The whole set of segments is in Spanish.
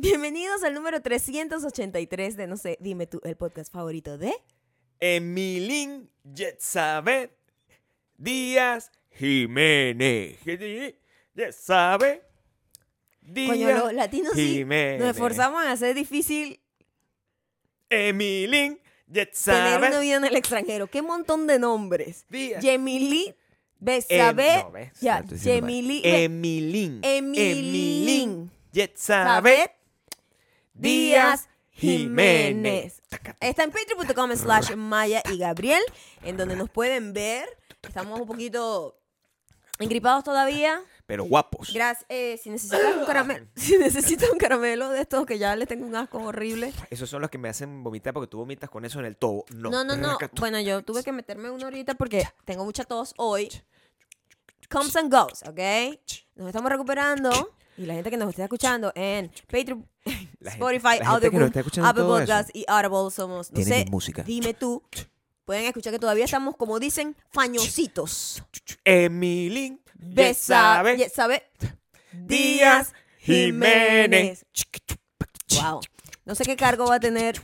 Bienvenidos al número 383 de No sé, dime tú, el podcast favorito de. Emilín Yetzabet Díaz Jiménez. Yetzabet Coño, Díaz los latinos sí. Jiménez. Nos esforzamos en hacer difícil Emilín tener Yetzabet una vida en el extranjero. Qué montón de nombres. Díaz. Yemili Em- Besabet. no, ves, ya. Yemili. Emilín. Emilín. Yetzabet Díaz Jiménez. Está en patreon.com slash Maya y Gabriel, en donde nos pueden ver. Estamos un poquito engripados todavía. Pero guapos. Gracias. eh, si necesitas un caramelo, si necesitas un caramelo de estos que ya les tengo un asco horrible. Esos son los que me hacen vomitar porque tú vomitas con eso en el tobo. No, No, no, no. Bueno, yo tuve que meterme uno ahorita porque tengo mucha tos hoy. Comes and goes, ¿ok? Nos estamos recuperando. Y la gente que nos está escuchando en Patreon, La Spotify, escuchando Apple todo eso. Podcast y Audible somos, no sé, música. dime tú. Pueden escuchar que todavía estamos, como dicen, fañositos. Emilín Yetzabet ¿sabe? Díaz Jiménez. Wow. No sé qué cargo va a tener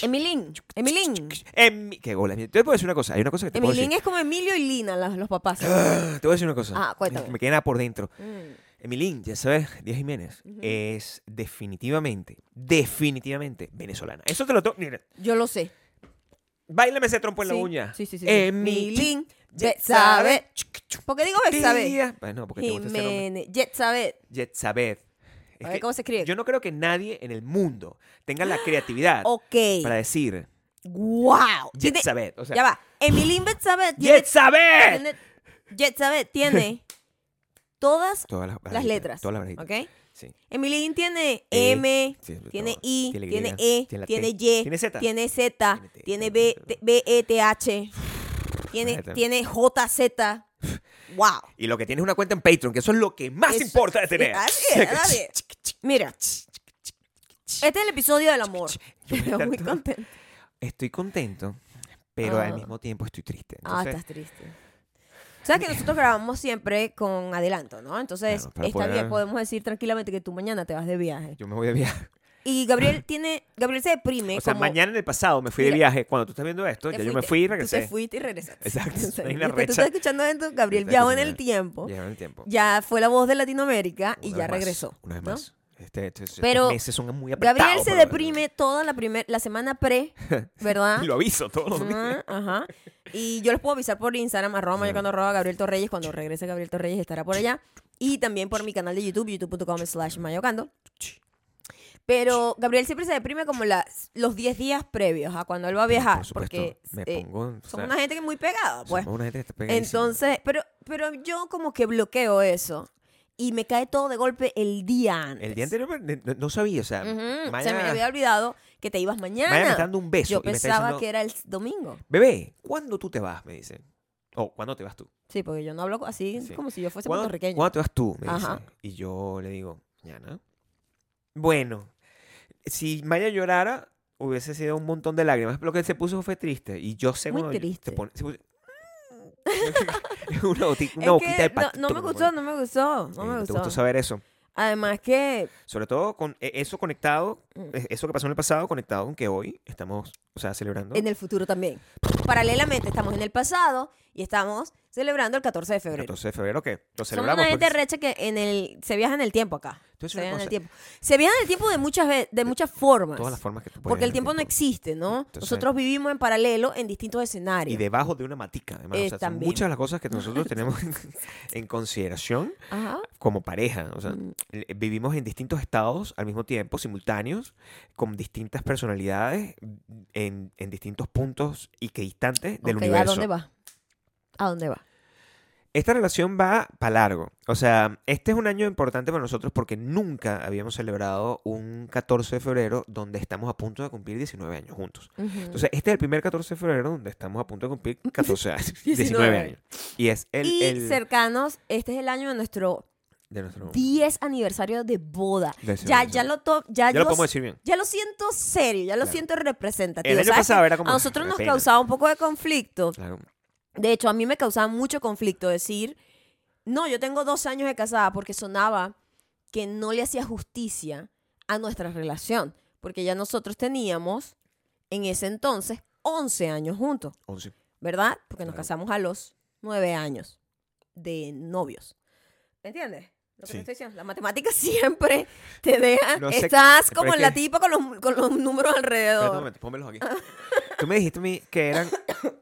Emilín. Emilín. Emi- Qué gola. Te voy a decir una cosa. Hay una cosa que te puedo Emilín decir. es como Emilio y Lina, los papás. Ah, Te voy a decir una cosa. Ah, cuéntame. Me queda por dentro. Mm. Emilín, ya sabes, Díaz Jiménez es definitivamente, definitivamente venezolana. Eso te lo tengo. Mira, Yo lo sé. bailame ese trompo en la Sí, uña. Sí, sí, sí. Emilín, Betsabe. ¿Por qué digo? Díaz. Bueno, porque te gusta ese. Jiménez. Yetzabet. Es A ver cómo se escribe. Yo no creo que nadie en el mundo tenga la creatividad Ok. para decir Wow. Yetzabet. O sea, Ya va. Emilín ¡Yetzabet! tiene, Yetsabe tiene todas Todas las, letras. Todas las barajitas. ¿Ok? Sí. Emilín tiene E, M, sí, tiene todo. I, Tiene tiene E, tiene tiene. Y, ¿Tiene Z? tiene Z, Tiene T, tiene tiene B, T. B, E, T, H, tiene, tiene J, Z. Wow. Y lo que tienes es una cuenta en Patreon, que eso es lo que más Eso- importa de tener. Así es, así es. Mira, este es el episodio del amor. Yo Pero muy contento. Estoy contento, pero Ah. al mismo tiempo estoy triste. Ah, estás triste. Sabes que nosotros grabamos siempre con adelanto, ¿no? Entonces, Claro, está poder- bien, podemos decir tranquilamente que tú mañana te vas de viaje. yo me voy de viaje. Y Gabriel tiene, Gabriel se deprime O sea, como mañana en el pasado me fui de viaje. Cuando tú estás viendo esto, ya yo me fui y Tú te regresé. fuiste y regresaste. Exacto. Hay una viste, tú recha. estás escuchando esto, Gabriel viajó en el tiempo, Lleva el tiempo. ya fue la voz de Latinoamérica y ya más, regresó. Una vez ¿no? más. Este, este- estos Pero meses son muy. Gabriel se deprime toda la primer, la semana pre, ¿verdad? Y lo aviso todos los días. Ajá, ajá. Y yo les puedo avisar por Instagram, arroba mayocando, arroba Gabriel Torreyes. Cuando regrese Gabriel Torreyes estará por allá. Y también por mi canal de YouTube, youtube.com slash mayocando. Pero Gabriel siempre se deprime como las, los 10 días previos a cuando él va a viajar. Por supuesto, porque me eh, pongo. o son sea, una gente que es muy pegada, pues. somos una gente que está. Entonces, pero, pero yo como que bloqueo eso. Y me cae todo de golpe el día antes. El día anterior no, sabía, o sea, Se me había olvidado que te ibas mañana. Maya me está dando un beso. Yo y me está pensaba diciendo, que era el domingo. Bebé, ¿cuándo tú te vas? Me dicen. O, ¿cuándo te vas tú? Sí, porque yo no hablo así Sí. como si yo fuese ¿Cuándo, puertorriqueño. ¿Cuándo te vas tú? Me Ajá. dice. Y yo le digo, mañana. Bueno, si Maya llorara, hubiese sido un montón de lágrimas. Pero lo que se puso fue triste. Y yo sé Muy triste. se pone- se puso- una botica, Es una boquita que de no, patito. no me gustó, no me gustó, no Sí, me ¿Te gustó. gustó saber eso? Además que Sobre todo con e- eso conectado, Mm. e- eso que pasó en el pasado, conectado con que hoy estamos, o sea, celebrando. en el futuro también. Paralelamente estamos en el pasado y estamos celebrando el 14 de febrero. 14 de febrero, que lo Somos celebramos. una gente porque- recha que en el, se viaja en el tiempo acá. Se viaja en el tiempo. Se viaja en el tiempo de muchas, de muchas formas. Todas las formas que tú porque el tiempo no existe, ¿no? Entonces- Nosotros vivimos en paralelo en distintos escenarios. Y debajo de una matica, además. Eh, o sea, son muchas de las cosas que nosotros tenemos en consideración Ajá. como pareja. O sea, Mm. vivimos en distintos estados al mismo tiempo, simultáneos, con distintas personalidades en, en distintos puntos y que instantes del Ok, universo. ¿A dónde va? ¿A dónde va? Esta relación va para largo. O sea, este es un año importante para nosotros porque nunca habíamos celebrado un 14 de febrero donde estamos a punto de cumplir 19 años juntos. Entonces, este es el primer 14 de febrero donde estamos a punto de cumplir 14 años, 19, 19 años. Y es el, y el cercanos, este es el año de nuestro de nuestro 10 aniversario de boda. de Ya, ya lo to- ya, Ya lo yo podemos decir bien. Ya lo siento serio, ya lo Claro. siento representativo. El año pasado era como A nosotros "Me nos pena". causaba un poco de conflicto. Claro. De hecho, a mí me causaba mucho conflicto decir, no, yo tengo dos años de casada porque sonaba que no le hacía justicia a nuestra relación, porque ya nosotros teníamos en ese entonces 11 años juntos, 11. ¿verdad? Porque nos Claro. casamos a los 9 años de novios. ¿Me entiendes? Lo que Sí. estoy diciendo. La matemática siempre te deja. No sé- estás como es la que- tipa con los, con los números Espérate un alrededor. momento, pónmelos aquí. Tú me dijiste a mí que eran.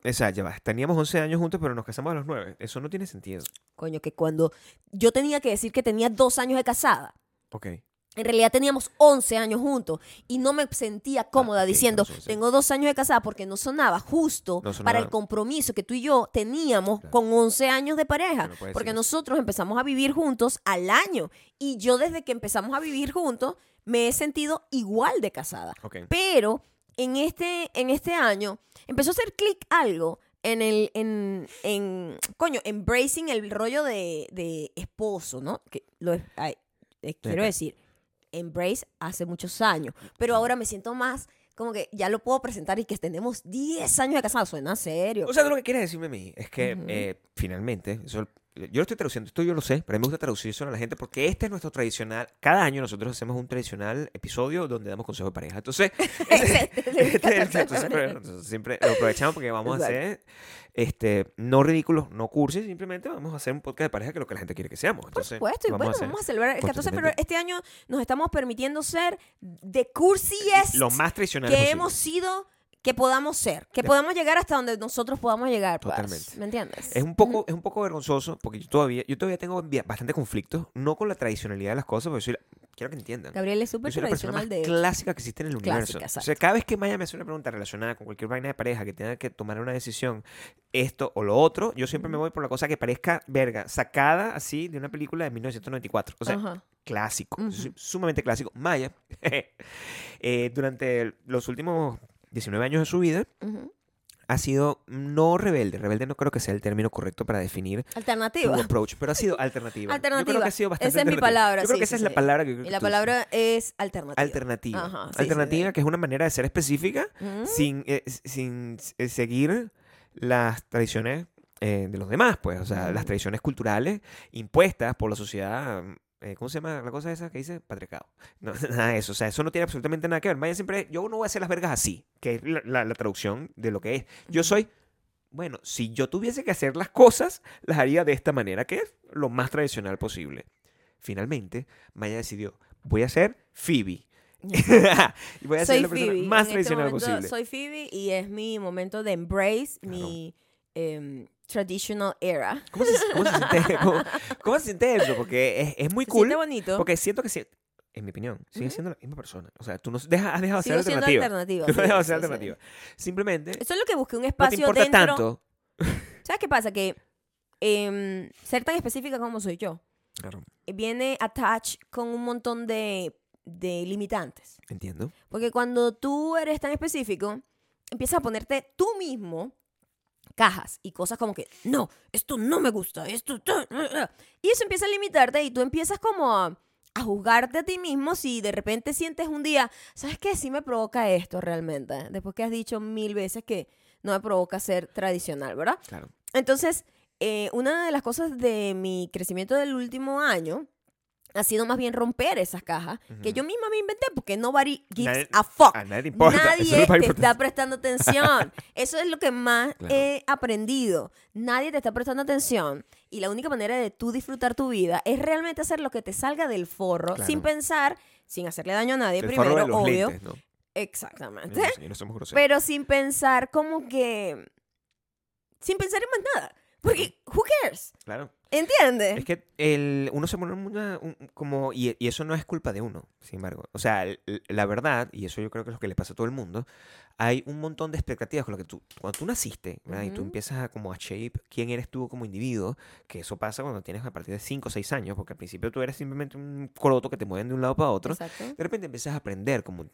O sea, ya va. Teníamos 11 años juntos, pero nos casamos a los 9. Eso no tiene sentido. Coño, que cuando yo tenía que decir que tenía dos años de casada, Ok. en realidad teníamos 11 años juntos y no me sentía cómoda Ah, diciendo, tengo dos años de casada porque no sonaba justo No sonaba- para el compromiso que tú y yo teníamos Claro. con 11 años de pareja. No porque nosotros empezamos a vivir juntos al año y yo desde que empezamos a vivir juntos me he sentido igual de casada. Ok. Pero en este, en este año empezó a hacer clic algo en el, en, en, coño, embracing el rollo de, de esposo, ¿no? Que lo, es- ay, eh, quiero decir, embrace hace muchos años, pero ahora me siento más como que ya lo puedo presentar y que tenemos 10 años de casados, suena serio. O sea, lo que quieres decirme a mí es que eh, finalmente, eso- yo lo estoy traduciendo, esto yo lo sé, pero a mí me gusta traducir eso a la gente porque este es nuestro tradicional. Cada año nosotros hacemos un tradicional episodio donde damos consejos de pareja. Entonces, Ese- es el 14 de febrero, entonces siempre lo aprovechamos porque vamos a Exacto. hacer este, no ridículos, no cursis, simplemente vamos a hacer un podcast de pareja que es lo que la gente quiere que seamos. Por Entonces, supuesto, y vamos bueno, a vamos a celebrar el 14 de febrero. Este año nos estamos permitiendo ser de cursiest lo más tradicional que posible. hemos sido, que podamos ser, que podamos llegar hasta donde nosotros podamos llegar. pues. Totalmente. ¿Me entiendes? Es un poco, es un poco vergonzoso porque yo todavía, yo todavía tengo bastante conflicto, no con la tradicionalidad de las cosas, porque soy la- quiero que entiendan. Gabriel es súper soy la persona más tradicional de clásica que existe en el universo. Clásica, o sea, cada vez que Maya me hace una pregunta relacionada con cualquier vaina de pareja que tenga que tomar una decisión, esto o lo otro, yo siempre me voy por la cosa que parezca verga, sacada así de una película de 1994. O sea, Ajá. clásico, Ujú. su- sumamente clásico. Maya, eh, durante los últimos 19 años de su vida, ha sido no rebelde. Rebelde no creo que sea el término correcto para definir tu Alternativa. approach, pero ha sido alternativa. Yo creo Alternativa. que ha sido bastante Esa es mi alternativa. palabra, Yo creo sí, que esa sí, es la palabra que yo creo Y que la palabra es alternativa. alternativa. Ajá, alternativa, que es una manera de ser específica Ujú. sin, eh, sin eh, seguir las tradiciones eh, de los demás, pues. O sea, las Ujú. tradiciones culturales impuestas por la sociedad. Eh, ¿Cómo se llama la cosa esa que dice? Patriarcado. No, nada de eso. O sea, eso no tiene absolutamente nada que ver. Maya siempre, yo no voy a hacer las vergas así, que es la, la- la traducción de lo que es. Yo soy, bueno, si yo tuviese que hacer las cosas, las haría de esta manera, que es lo más tradicional posible. Finalmente, Maya decidió, voy a ser Phoebe. y voy a ser la persona Phoebe. más en este tradicional momento posible. Soy Phoebe y es mi momento de embrace Claro. mi em, traditional era. ¿Cómo se, cómo se siente, cómo- cómo se siente eso? Porque es, es muy Se cool. siente bonito. Porque siento que, si- en mi opinión, sigue siendo la misma persona. O sea, tú no deja- has dejado de ser alternativa. alternativa. Tú no has dejado de ser alternativa. Simplemente Eso es lo que busqué, un no te espacio importa dentro. tanto. ¿Sabes qué pasa? Que em, ser tan específica como soy yo Claro, viene attached con un montón de, de limitantes. entiendo. Porque cuando tú eres tan específico, empiezas a ponerte tú mismo cajas y cosas como que, no, esto no me gusta, esto... ta, ah, ah". Y eso empieza a limitarte y tú empiezas como a, a juzgarte a ti mismo si de repente sientes un día, ¿sabes qué? Sí me provoca esto realmente. Después que has dicho mil veces que no me provoca ser tradicional, ¿verdad? Claro. Entonces, eh, una de las cosas de mi crecimiento del último año ha sido más bien romper esas cajas que Ujú. yo misma me inventé porque nobody gives Nadie- a fuck. A nadie importa. Nadie te está prestando atención. Eso es lo que más Claro. he aprendido. Nadie te está prestando atención. Y la única manera de tú disfrutar tu vida es realmente hacer lo que te salga del forro Claro. sin pensar, sin hacerle daño a nadie El primero, forro de los obvio. lentes, ¿no? Exactamente. No, no. Pero sin pensar como que... Sin pensar en más nada. Porque, who cares? Claro. ¿Entiendes? Es que el, uno se pone una, un- como, y, y eso no es culpa de uno, sin embargo. O sea, la verdad, y eso yo creo que es lo que le pasa a todo el mundo, hay un montón de expectativas con lo que tú, cuando tú naciste, ¿verdad? y tú empiezas a como a shape quién eres tú como individuo, que eso pasa cuando tienes a partir de 5 o 6 años, porque al principio tú eres simplemente un coroto que te mueven de un lado para otro. Exacto. De repente empiezas a aprender como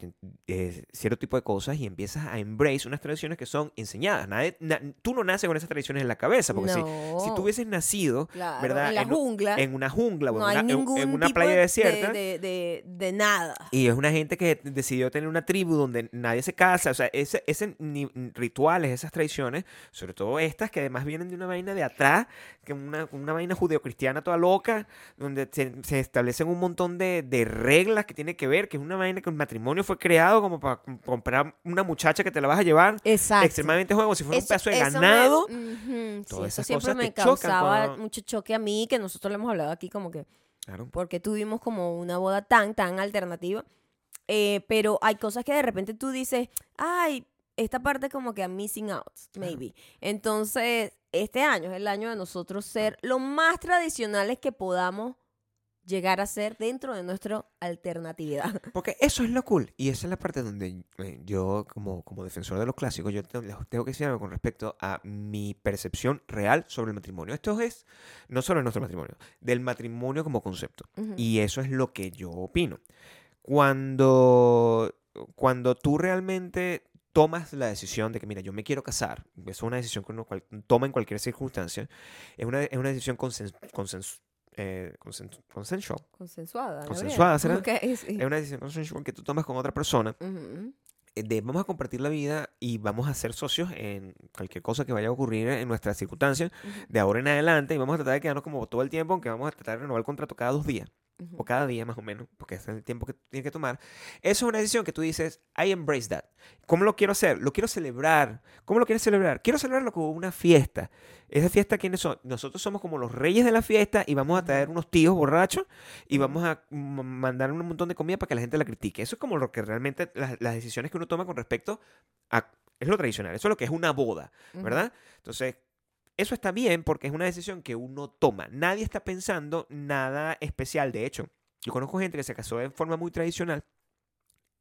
eh, cierto tipo de cosas y empiezas a embrace unas tradiciones que son enseñadas. Nadie, na- tú no naces con esas tradiciones en la cabeza, porque si, no. si si tú hubieses nacido Claro, ¿verdad? En la En- jungla. en una jungla o no en una, en- una playa de- desierta. De, de, de nada. Y es una gente que decidió tener una tribu donde nadie se casa. O sea, ese, ese ni- rituales, esas tradiciones, sobre todo estas que además vienen de una vaina de atrás, que una, una vaina judeocristiana toda loca, donde se, se establecen un montón de, de reglas que tiene que ver, que es una vaina que el matrimonio fue creado como para comprar una muchacha que te la vas a llevar. Exacto. Extremadamente juego, si fuera un Eso- pedazo de eso me- ganado. Ujú, sí, Todas eso esas siempre cosas me causaba cuando- mucho choque a mí, que nosotros le hemos hablado aquí como que Claro. porque tuvimos como una boda tan, tan alternativa. Eh, pero hay cosas que de repente tú dices, ay, esta parte como que I'm missing out, maybe. Entonces, este año es el año de nosotros ser lo más tradicionales que podamos llegar a ser dentro de nuestra alternatividad. Porque eso es lo cool. Y esa es la parte donde eh, yo, como, como defensor de los clásicos, yo te- les tengo que decir algo con respecto a mi percepción real sobre el matrimonio. Esto es no solo nuestro matrimonio, del matrimonio como concepto. Y eso es lo que yo opino. Cuando, cuando tú realmente tomas la decisión de que, mira, yo me quiero casar, es una decisión que uno cual- toma en cualquier circunstancia, es una, es una decisión consen, consen- eh, consen- consensual. Consensuada. Consensuada, ¿será? Ok, sí. Es una decisión consensual que tú tomas con otra persona eh, de vamos a compartir la vida y vamos a ser socios en cualquier cosa que vaya a ocurrir en nuestras circunstancias de ahora en adelante y vamos a tratar de quedarnos como todo el tiempo, aunque vamos a tratar de renovar el contrato cada dos días O cada día más o menos, porque es el tiempo que tienes que tomar. Eso es una decisión que tú dices, I embrace that. ¿Cómo lo quiero hacer? Lo quiero celebrar. ¿Cómo lo quieres celebrar? Quiero celebrarlo como una fiesta. Esa fiesta, ¿quiénes son? Nosotros somos como los reyes de la fiesta y vamos a traer unos tíos borrachos y vamos a mandar un montón de comida para que la gente la critique. Eso es como lo que realmente las, las decisiones que uno toma con respecto a... Es lo tradicional, eso es lo que es una boda. ¿verdad? Entonces, eso está bien porque es una decisión que uno toma. Nadie está pensando nada especial. De hecho, yo conozco gente que se casó de forma muy tradicional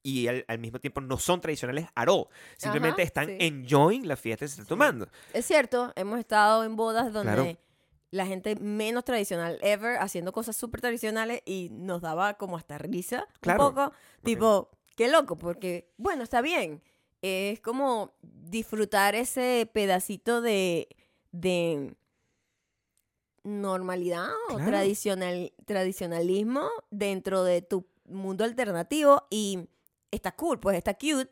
y al, al mismo tiempo no son tradicionales at all. Simplemente Ajá, están sí. enjoying la fiesta que se está tomando. Es cierto, hemos estado en bodas donde Claro. la gente menos tradicional ever haciendo cosas súper tradicionales y nos daba como hasta risa Claro, un poco. Tipo, qué loco, porque, bueno, está bien. Es como disfrutar ese pedacito de, de normalidad o tradicional, tradicionalismo dentro de tu mundo alternativo y está cool, pues está cute.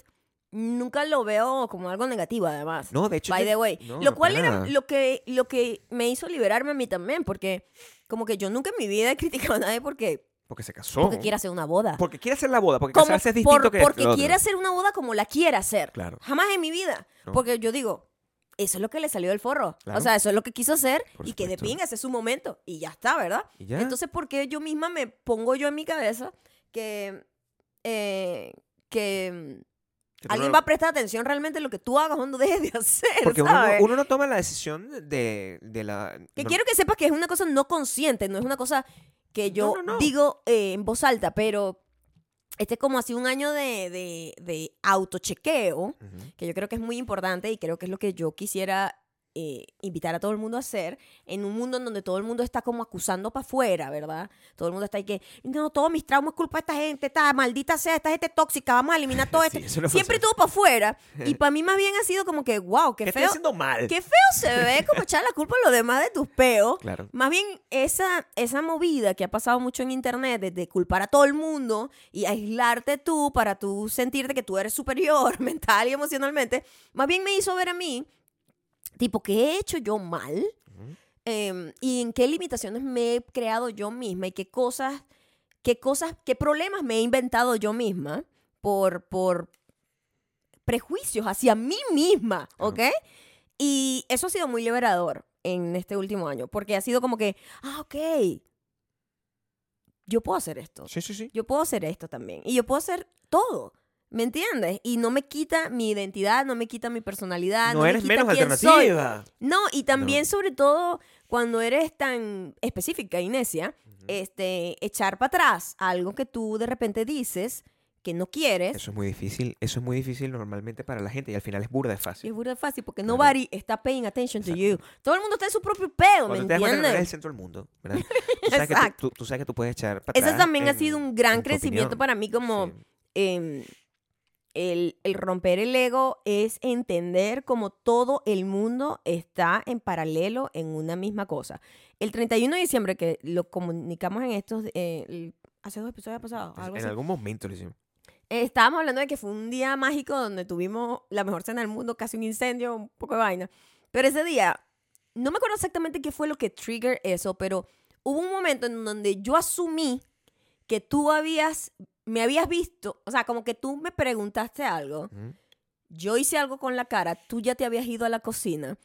Nunca lo veo como algo negativo, además. No, de hecho. By the way. no, lo cual era lo que, lo que me hizo liberarme a mí también, porque como que yo nunca en mi vida he criticado a nadie porque, Porque se casó. porque quiere hacer una boda. Porque quiere hacer la boda. Porque casarse es distinto por- que porque quiere hacer una boda como la quiere hacer. Claro. Jamás en mi vida. No. Porque yo digo, eso es lo que le salió del forro. Claro. O sea, eso es lo que quiso hacer Por y que de supuesto. pinga, ese es su momento. Y ya está, ¿verdad? Ya. Entonces, ¿por qué yo misma me pongo yo en mi cabeza que, eh, que alguien va a prestar atención realmente en lo que tú hagas o no dejes de hacer? Porque uno no, ¿sabes? uno no toma la decisión de, de la. Que no- quiero que sepas que es una cosa no consciente, no es una cosa que yo No, no, no. digo eh, en voz alta, pero este es como así un año de, de, de autochequeo, que yo creo que es muy importante y creo que es lo que yo quisiera eh, invitar a todo el mundo a hacer en un mundo en donde todo el mundo está como acusando para afuera, ¿verdad? Todo el mundo está ahí que, no, todos mis traumas es culpa de esta gente, esta maldita sea, esta gente tóxica, vamos a eliminar todo Sí, esto. no Siempre todo para afuera. Y para mí más bien ha sido como que, wow, ¿Qué qué estoy feo. haciendo mal? Qué feo se ve como echar la culpa a los demás de tus peos. Claro. Más bien esa, esa movida que ha pasado mucho en internet de, de culpar a todo el mundo y aislarte tú para tú sentirte que tú eres superior mental y emocionalmente, más bien me hizo ver a mí, tipo, ¿qué he hecho yo mal? Em, y en qué limitaciones me he creado yo misma y qué cosas, qué cosas, qué problemas me he inventado yo misma por, por prejuicios hacia mí misma, ¿ok? Y eso ha sido muy liberador en este último año, porque ha sido como que, ah, ok, yo puedo hacer esto, Sí, sí, sí. yo puedo hacer esto también, y yo puedo hacer todo, ¿me entiendes? Y no me quita mi identidad, no me quita mi personalidad, no, no me eres quita menos quién soy. alternativa. No, y también No. sobre todo cuando eres tan específica y necia, este, echar para atrás algo que tú de repente dices que no quieres. Eso es muy difícil. Eso es muy difícil normalmente para la gente y al final es burda de Y fácil. es burda fácil porque Claro. nobody está paying attention to you. Todo el mundo está en su propio ¿me Cuando te que no eres el entiendes? centro del mundo, ¿verdad? Tú sabes, que tú, Exacto. tú- tú sabes que tú puedes echar para Eso atrás también ha sido un gran crecimiento para mí como Sí. em, el, el romper el ego es entender como todo el mundo está en paralelo en una misma cosa. El 31 de diciembre, que lo comunicamos en estos, eh, hace dos episodios pasados, algo en así. algún momento lo hicimos. Eh, estábamos hablando de que fue un día mágico donde tuvimos la mejor cena del mundo, casi un incendio, un poco de vaina. Pero ese día, no me acuerdo exactamente qué fue lo que trigger eso, pero hubo un momento en donde yo asumí que tú habías, me habías visto, o sea, como que tú me preguntaste algo, Ujú. yo hice algo con la cara, tú ya te habías ido a la cocina.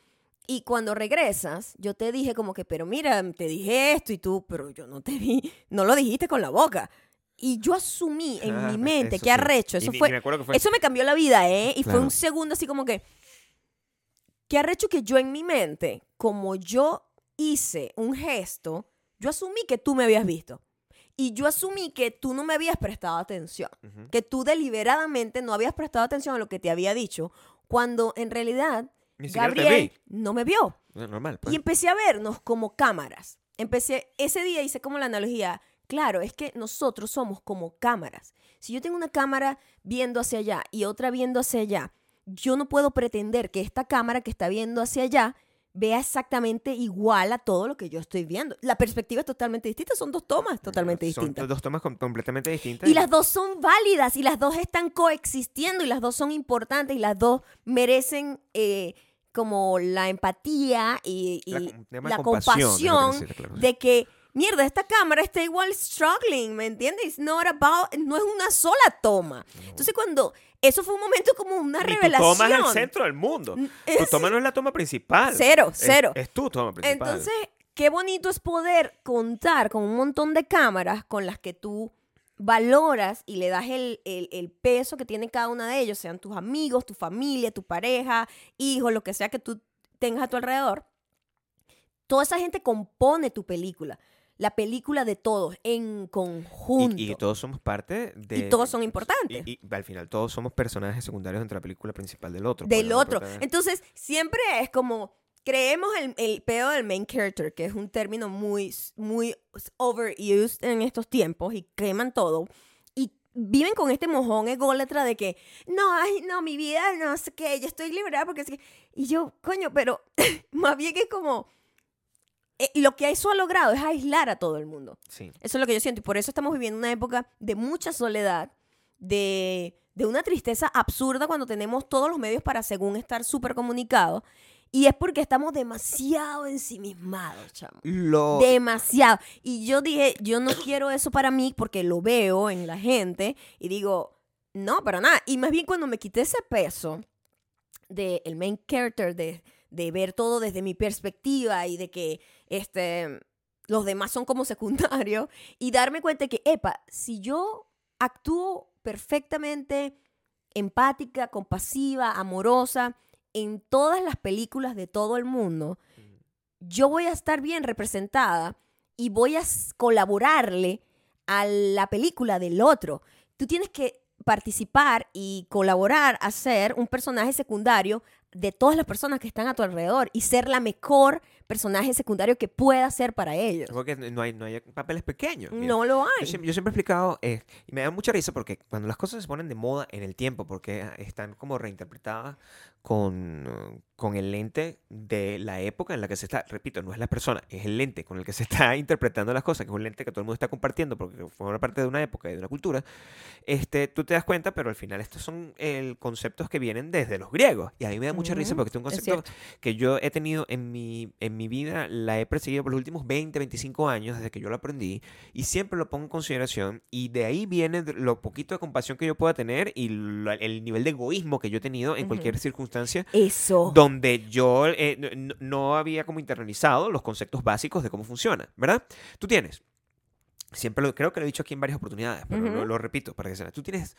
Y cuando regresas, yo te dije como que, pero mira, te dije esto y tú, pero yo no te vi, no lo dijiste con la boca. Y yo asumí en Ah, mi mente, qué sí. arrecho, eso fue, me que eso me cambió la vida, ¿eh? Y fue un segundo así como que, qué arrecho que yo en mi mente, como yo hice un gesto, yo asumí que tú me habías visto. Y yo asumí que tú no me habías prestado atención, que tú deliberadamente no habías prestado atención a lo que te había dicho, cuando en realidad Gabriel no me vio. Normal, pues. Y empecé a vernos como cámaras. Empecé, ese día hice como la analogía, claro, es que nosotros somos como cámaras. Si yo tengo una cámara viendo hacia allá y otra viendo hacia allá, yo no puedo pretender que esta cámara que está viendo hacia allá vea exactamente igual a todo lo que yo estoy viendo. La perspectiva es totalmente distinta, son dos tomas totalmente Son distintas. dos tomas com- completamente distintas. Y las dos son válidas y las dos están coexistiendo y las dos son importantes y las dos merecen eh, como la empatía y, y La compasión, claro. de que, mierda, esta cámara está igual struggling, ¿me entiendes? It's not about- no es una sola toma. Entonces cuando, eso fue un momento como una Ni tu revelación. toma es el centro del mundo. Tu Es- toma no es la toma principal. Cero, Es- cero. Es, tu toma principal. Entonces, qué bonito es poder contar con un montón de cámaras con las que tú valoras y le das el, el- el peso que tiene cada una de ellos, sean tus amigos, tu familia, tu pareja, hijos, lo que sea que tú tengas a tu alrededor. Toda esa gente compone tu película, la película de todos en conjunto. y, y todos somos parte de... Y todos son importantes. Y, y al final todos somos personajes secundarios entre la película principal del otro. del otro. Entonces, siempre es como creemos el, el pedo del main character, que es un término muy, muy overused en estos tiempos y creman todo. Y viven con este mojón ególatra de que, no, ay, no, mi vida, no sé qué, yo estoy liberada porque es que... Y yo, coño, pero más bien es como... eh, lo que eso ha logrado es aislar a todo el mundo. Sí. Eso es lo que yo siento. Y por eso estamos viviendo una época de mucha soledad, de, de una tristeza absurda cuando tenemos todos los medios para, según, estar súper comunicados. Y es porque estamos demasiado ensimismados, chamo. Lo... Demasiado. Y yo dije, yo no quiero eso para mí porque lo veo en la gente y digo, no, para nada. Y más bien cuando me quité ese peso del el main character, de, de ver todo desde mi perspectiva y de que este, los demás son como secundarios y darme cuenta que, epa, si yo actúo perfectamente empática, compasiva, amorosa en todas las películas de todo el mundo, yo voy a estar bien representada y voy a colaborarle a la película del otro. Tú tienes que participar y colaborar a ser un personaje secundario de todas las personas que están a tu alrededor y ser la mejor personaje secundario que pueda ser para ellos. Porque no hay, no hay papeles pequeños. mira. No lo Yo hay. siempre, yo siempre he explicado, eh, y me da mucha risa porque cuando las cosas se ponen de moda en el tiempo, porque ah, están como reinterpretadas con, eh, con el lente de la época en la que se está, repito, no es la persona, es el lente con el que se está interpretando las cosas, que es un lente que todo el mundo está compartiendo porque forma parte de una época y de una cultura, este, tú te das cuenta, pero al final estos son el, conceptos que vienen desde los griegos. Y a mí me da mucha risa porque este es un es concepto que yo he tenido en mi, en mi vida, la he perseguido por los últimos 20, 25 años desde que yo lo aprendí y siempre lo pongo en consideración y de ahí viene lo poquito de compasión que yo pueda tener y lo- el nivel de egoísmo que yo he tenido en cualquier circunstancia Eso. donde yo eh, no- había como internalizado los conceptos básicos de cómo funciona, ¿verdad? Tú tienes, siempre lo, creo que lo he dicho aquí en varias oportunidades, pero lo, lo repito para que se Tú tienes,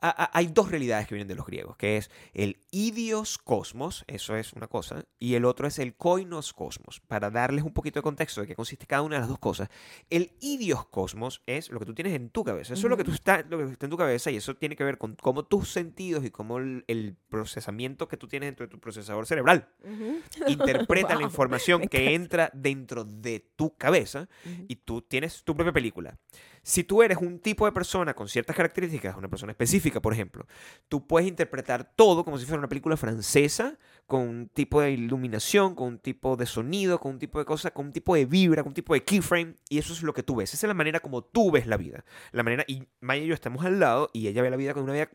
a- a- hay dos realidades que vienen de los griegos, que es el idios cosmos, eso es una cosa, y el otro es el koinos cosmos. Para darles un poquito de contexto de qué consiste cada una de las dos cosas, el idios cosmos es lo que tú tienes en tu cabeza, eso es lo que, tú está, lo que está en tu cabeza y eso tiene que ver con cómo tus sentidos y cómo el, el procesamiento que tú tienes dentro de tu procesador cerebral Ujú. interpreta la Wow, información me que entra dentro de tu cabeza Ujú. y tú tienes tu propia película. Si tú eres un tipo de persona con ciertas características, una persona específica, por ejemplo, tú puedes interpretar todo como si fuera una película francesa, con un tipo de iluminación, con un tipo de sonido, con un tipo de cosa, con un tipo de vibra, con un tipo de keyframe, y eso es lo que tú ves. Esa es la manera como tú ves la vida. La manera, y Maya y yo estamos al lado, y ella ve la vida con una vida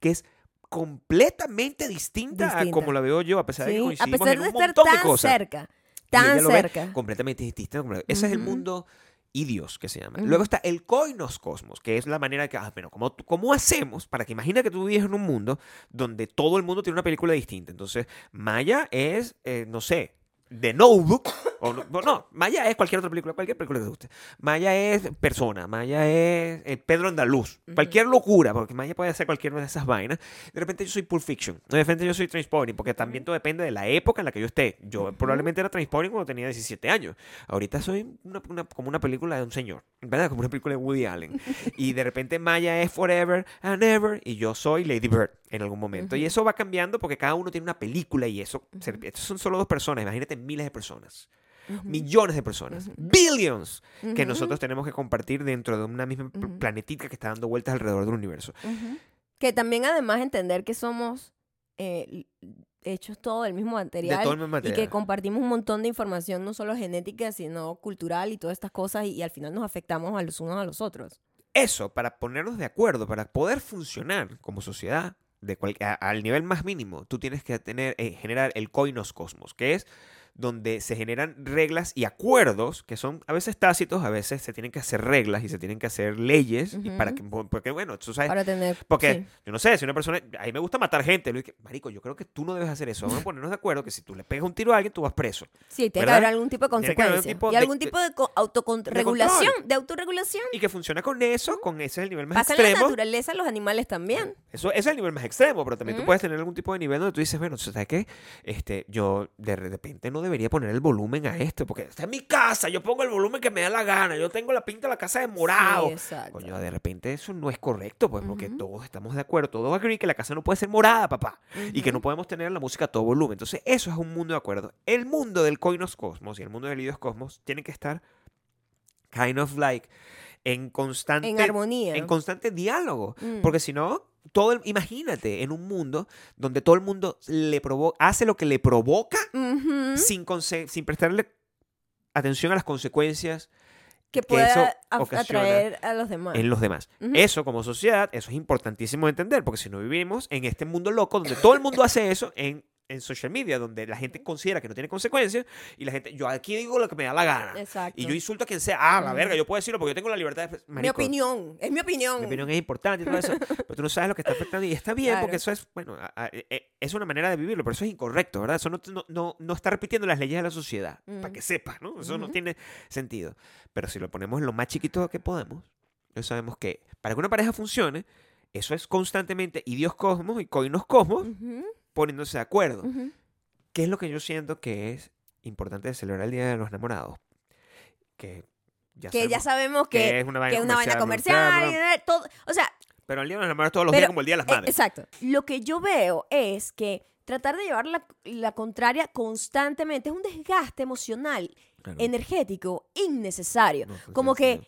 que es completamente distinta, a Distinta. como la veo yo, a pesar de que Sí, a coincidimos pesar en de un estar montón de tan cosas. cerca, tan cerca. completamente distinto. como- Ese es el mundo idios que se llama. Luego está el koinos cosmos, que es la manera que, ah, bueno, ¿cómo, ¿cómo hacemos para que imagina que tú vives en un mundo donde todo el mundo tiene una película distinta? Entonces, Maya es, eh, no sé, The Notebook, o no, no, Maya es cualquier otra película, cualquier película que te guste. Maya es Persona, Maya es eh, Pedro Andaluz, Ujú. cualquier locura, porque Maya puede hacer cualquier una de esas vainas. De repente yo soy Pulp Fiction, de repente yo soy Transporting, porque también todo depende de la época en la que yo esté. Yo Ujú. probablemente era Transporting cuando tenía 17 años. Ahorita soy una- una- como una película de un señor, ¿verdad? Como una película de Woody Allen. y de repente Maya es Forever and Ever y yo soy Lady Bird en algún momento. Y Ujú. eso va cambiando porque cada uno tiene una película y eso, se- son solo dos personas, imagínate miles de personas, millones de personas, billions que nosotros tenemos que compartir dentro de una misma pl- Ujú. planetica que está dando vueltas alrededor del universo. Que también además entender que somos eh, hechos todo del mismo material. de todo el mismo Y que compartimos un montón de información, no solo genética, sino cultural y todas estas cosas, y, y al final nos afectamos a los unos a los otros. Eso, para ponernos de acuerdo, para poder funcionar como sociedad de cual- a- al nivel más mínimo, tú tienes que tener, eh, generar el coinos cosmos, que es donde se generan reglas y acuerdos que son a veces tácitos, a veces se tienen que hacer reglas y se tienen que hacer leyes y para que, porque bueno, tú sabes, Para tener. porque sí. yo no sé, si una persona, a mí me gusta matar gente, marico, yo creo que tú no debes hacer eso, vamos a ponernos de acuerdo que si tú le pegas un tiro a alguien, tú vas preso. Sí, tiene que ¿verdad? haber algún tipo de que consecuencia. tipo y de- algún tipo de co- autorregulación, de autorregulación. Y que funciona con eso, con ese es el nivel más Pasa en la extremo. naturaleza, los animales también. Eso, ese es el nivel más extremo, pero también tú Ujú. puedes tener algún tipo de nivel donde tú dices, bueno, ¿sabes qué? Este, yo de repente no debería poner el volumen a esto, porque está en mi casa, yo pongo el volumen que me da la gana, yo tengo la pinta de la casa de morado. Sí. Coño, de repente eso no es correcto, pues, porque todos estamos de acuerdo, todos agree que la casa no puede ser morada, papá, y que no podemos tener la música a todo volumen. Entonces, eso es un mundo de acuerdo. El mundo del Coinos Cosmos y el mundo del Idios Cosmos tienen que estar kind of like en constante En armonía. en constante diálogo. Mm. Porque si no, todo el- imagínate en un mundo donde todo el mundo le provo- hace lo que le provoca sin, prestarle atención a las consecuencias que que pueda eso atraer a los demás. en los demás. Eso como sociedad, eso es importantísimo de entender, porque si no vivimos en este mundo loco donde todo el mundo hace eso en, en social media, donde la gente considera que no tiene consecuencias y la gente, yo aquí digo lo que me da la gana. Exacto. Y yo insulto a quien sea, ah, la verga, yo puedo decirlo porque yo tengo la libertad de... mi Marico, opinión, es mi opinión. Mi opinión es importante y todo eso, pero tú no sabes lo que está afectando y está bien Claro. porque eso es, bueno, a- a- e- e- es una manera de vivirlo, pero eso es incorrecto, ¿verdad? Eso no, no, no, no está repitiendo las leyes de la sociedad, para Mm. que sepas, ¿no? Eso no Ujú. tiene sentido. Pero si lo ponemos lo más chiquito que podemos, ya sabemos que para que una pareja funcione, eso es constantemente y Dios cosmos y coinos cosmos Ujú, poniéndose de acuerdo. ¿Qué es lo que yo siento que es importante de celebrar el Día de los Enamorados? Que ya Que ya sabemos que, es una que vaina es una vaina comercial, y todo. O sea, Pero el Día de los Enamorados todos los Pero, días como el Día de las Eh, Madres. exacto. Lo que yo veo es que tratar de llevar la, la contraria constantemente es un desgaste emocional, Claro. energético, innecesario. No, pues, Como sí, que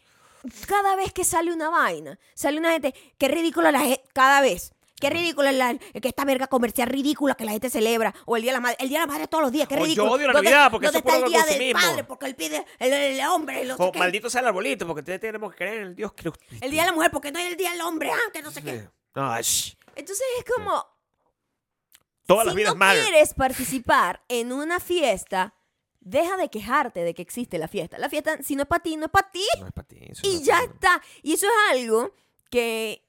cada vez que sale una vaina, sale una gente, qué ridícula la gente, cada vez. Qué ridícula es la, que esta verga comercial ridícula que la gente celebra. O el Día de la Madre. El Día de la Madre todos los días. Qué Oh, yo ridículo. odio la ¿Dónde- Navidad porque ¿dónde eso es está el Día del? Padre? Porque él pide el, el hombre. sé O qué. maldito sea el arbolito, porque te- tenemos que creer en el Dios que El Día de la Mujer, porque no es el Día del Hombre. Que no sé qué. No. Entonces es como... Todas si las vidas no matter. quieres participar en una fiesta, deja de quejarte de que existe la fiesta. La fiesta, si no es para ti, no es para ti. No es para ti. Y no ya está. Y eso es algo que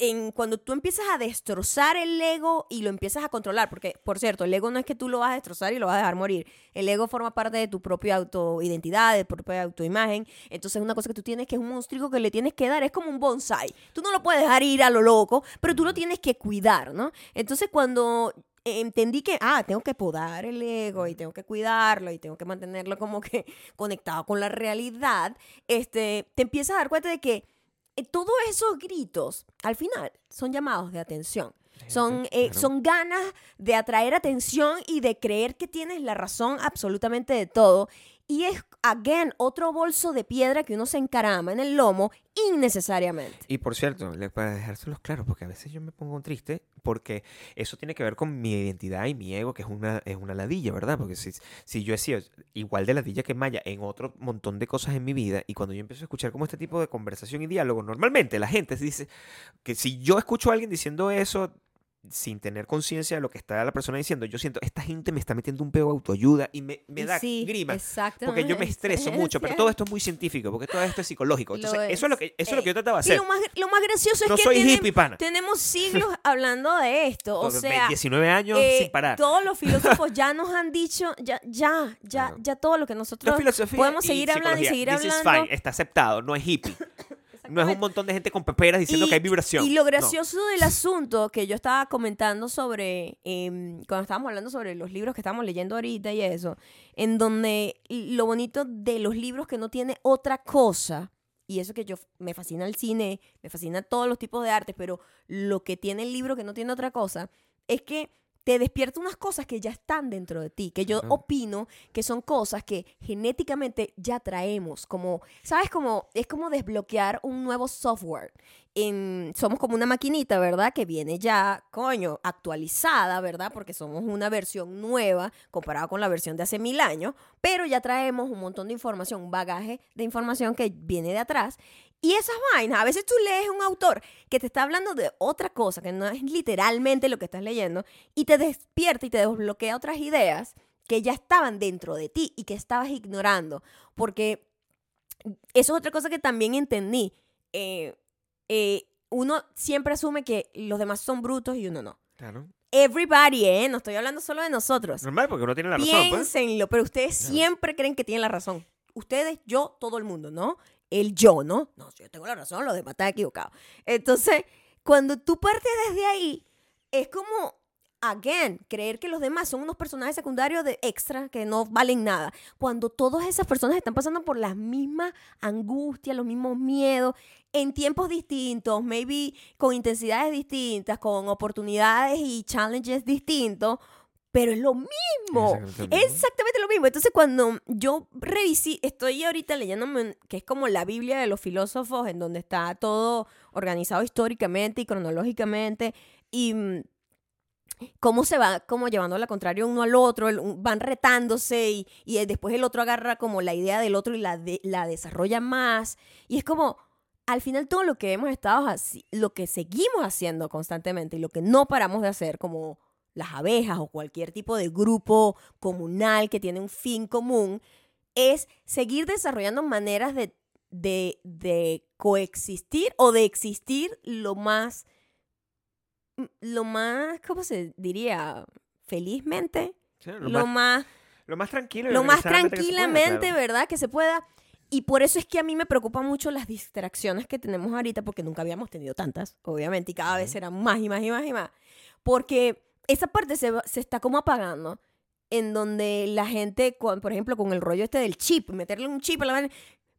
en, cuando tú empiezas a destrozar el ego y lo empiezas a controlar, porque, por cierto, el ego no es que tú lo vas a destrozar y lo vas a dejar morir. El ego forma parte de tu propia autoidentidad, de tu propia autoimagen. Entonces, una cosa que tú tienes que es un monstruo que le tienes que dar, es como un bonsai. Tú no lo puedes dejar ir a lo loco, pero tú lo tienes que cuidar, ¿no? Entonces, cuando entendí que, ah, tengo que podar el ego y tengo que cuidarlo y tengo que mantenerlo como que conectado con la realidad, este, te empiezas a dar cuenta de que todos esos gritos, al final, son llamados de atención. Son, eh, son ganas de atraer atención y de creer que tienes la razón absolutamente de todo. Y es, again, otro bolso de piedra que uno se encarama en el lomo innecesariamente. Y por cierto, para dejárselos claros, porque a veces yo me pongo triste, porque eso tiene que ver con mi identidad y mi ego, que es una, es una ladilla, ¿verdad? Porque si, si yo he sido igual de ladilla que Maya en otro montón de cosas en mi vida, y cuando yo empiezo a escuchar como este tipo de conversación y diálogo, normalmente la gente se dice que si yo escucho a alguien diciendo eso sin tener conciencia de lo que está la persona diciendo, yo siento, esta gente me está metiendo un peo de autoayuda y me, me Y da sí, grima. Exactamente. Porque yo me estreso mucho, pero todo esto es muy científico, porque todo esto es psicológico. Entonces, eso es lo que, eso es lo que yo trataba de Y hacer. lo más, lo más gracioso es que soy tiene- hippie, pana. tenemos siglos hablando de esto. O sea, 19 años eh, sin parar. todos los filósofos ya nos han dicho, ya, ya, ya, Claro. ya todo lo que No nosotros podemos y seguir hablando y seguir This is hablando. fine, está aceptado, no es hippie. No es un montón de gente con peperas diciendo que hay vibración. Y lo No. gracioso del asunto que yo estaba comentando sobre, em, cuando estábamos hablando sobre los libros que estamos leyendo ahorita y eso, en donde lo bonito de los libros que no tiene otra cosa, y eso que yo me fascina el cine, me fascina todos los tipos de arte, pero lo que tiene el libro que no tiene otra cosa, es que te despierta unas cosas que ya están dentro de ti, que yo opino que son cosas que genéticamente ya traemos, como, ¿sabes? Como, es como desbloquear un nuevo software. En, somos como una maquinita, ¿verdad? Que viene ya, coño, actualizada, ¿verdad? Porque somos una versión nueva comparada con la versión de hace mil años, pero ya traemos un montón de información, un bagaje de información que viene de atrás. Y esas vainas, a veces tú lees un autor que te está hablando de otra cosa, que no es literalmente lo que estás leyendo, y te despierta y te desbloquea otras ideas que ya estaban dentro de ti y que estabas ignorando. Porque eso es otra cosa que también entendí. Eh, eh, uno siempre asume que los demás son brutos y uno no. Claro. Everybody, ¿eh? No estoy hablando solo de nosotros. Normal, porque uno tiene la razón, pues. Piénsenlo, pero ustedes siempre creen que tienen la razón. Ustedes, yo, todo el mundo, ¿no? El yo, ¿no? No, yo tengo la razón, los demás están equivocados. Entonces, cuando tú partes desde ahí, es como, again, creer que los demás son unos personajes secundarios de extra que no valen nada. Cuando todas esas personas están pasando por las mismas angustias, los mismos miedos, en tiempos distintos, maybe con intensidades distintas, con oportunidades y challenges distintos, pero es lo mismo. Exactamente lo mismo. Es exactamente lo mismo. Entonces, cuando yo revisé, estoy ahorita leyéndome, que es como la Biblia de los filósofos, en donde está todo organizado históricamente y cronológicamente, y mm, cómo se va como llevando la contraria uno al otro, van retándose y, y después el otro agarra como la idea del otro y la, de- la desarrolla más. Y es como, al final todo lo que hemos estado lo que seguimos haciendo constantemente y lo que no paramos de hacer, como las abejas o cualquier tipo de grupo comunal que tiene un fin común, es seguir desarrollando maneras de, de, de coexistir o de existir lo más, lo más, ¿cómo se diría? Felizmente, Sí, lo, lo, más, más lo más tranquilo lo más que pueda, tranquilamente, claro. ¿verdad? Que se pueda. Y por eso es que a mí me preocupan mucho las distracciones que tenemos ahorita, porque nunca habíamos tenido tantas, obviamente, y cada vez eran más y más y más y más. Porque esa parte se, se está como apagando, en donde la gente, con- por ejemplo, con el rollo este del chip, meterle un chip a la vaina,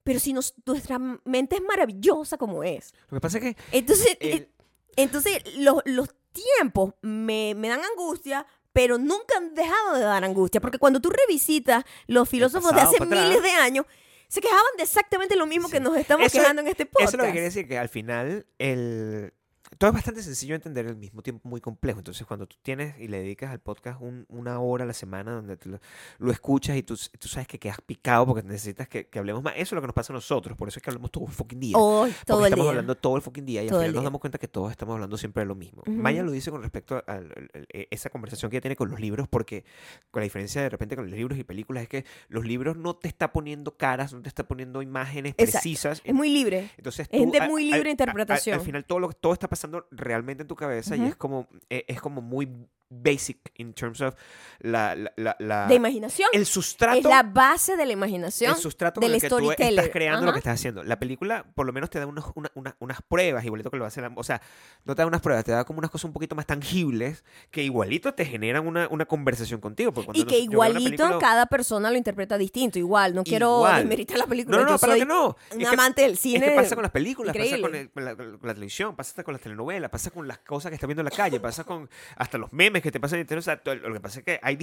pero si nos- nuestra mente es maravillosa como es. Lo que pasa es que Entonces, el- eh, entonces los, los tiempos me, me dan angustia, pero nunca han dejado de dar angustia. Porque cuando tú revisitas los filósofos de hace miles de años, se quejaban de exactamente lo mismo Sí. que nos estamos Eso quejando en este podcast. Eso es lo que quiere decir que al final el todo es bastante sencillo de entender al mismo tiempo muy complejo. Entonces, cuando tú tienes y le dedicas al podcast un- una hora a la semana donde lo, lo escuchas y tú, tú sabes que quedas picado porque necesitas que, que hablemos más, eso es lo que nos pasa a nosotros. Por eso es que hablamos todo el fucking día. Porque todo el estamos día. hablando todo el fucking día y Todo al final nos damos cuenta que todos estamos hablando siempre de lo mismo. Ujú. Maya lo dice con respecto a, al- al- al- eh, esa conversación que ella tiene con los libros, porque con la diferencia de repente con los libros y películas es que los libros no te está poniendo caras, no te está poniendo imágenes Exacto. precisas. Es muy libre. Entonces Es tú, de a- muy a- libre a- a- interpretación. Al, final todo lo todo está pasando realmente en tu cabeza y es como eh, es como muy basic in terms of la, la, la- la- de imaginación. el sustrato Es la base de la imaginación. el sustrato del con el que tú estás creando lo que estás haciendo. La película por lo menos te da unos- una- una- unas pruebas, igualito que lo hace la... O sea, no te da unas pruebas, te da como unas cosas un poquito más tangibles que igualito te generan una, una conversación contigo. porque Y que igualito película- cada persona lo interpreta distinto. Igual, no quiero desmeritar la película. No, no, no, para que no. Un amante del cine. Es que pasa con las películas, pasa increíble. con, el- con la, con la televisión, pasa hasta con las telenovelas, pasa con las cosas que estás viendo en la calle, pasa con hasta los memes que te pasan en o sea, lo que pasa es que hay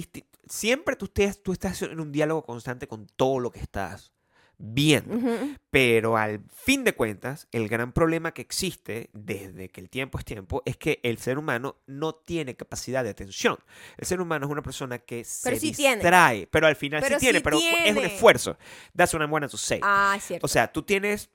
siempre tú, estés- tú estás en un diálogo constante con todo lo que estás viendo. Ujú. Pero al fin de cuentas, el gran problema que existe desde que el tiempo es tiempo es que el ser humano no tiene capacidad de atención. El ser humano es una persona que se Pero sí tiene. distrae, pero al final Pero sí tiene, sí pero es un tiene. esfuerzo. That's what I wanted to say. Ah, cierto. O sea, tú tienes,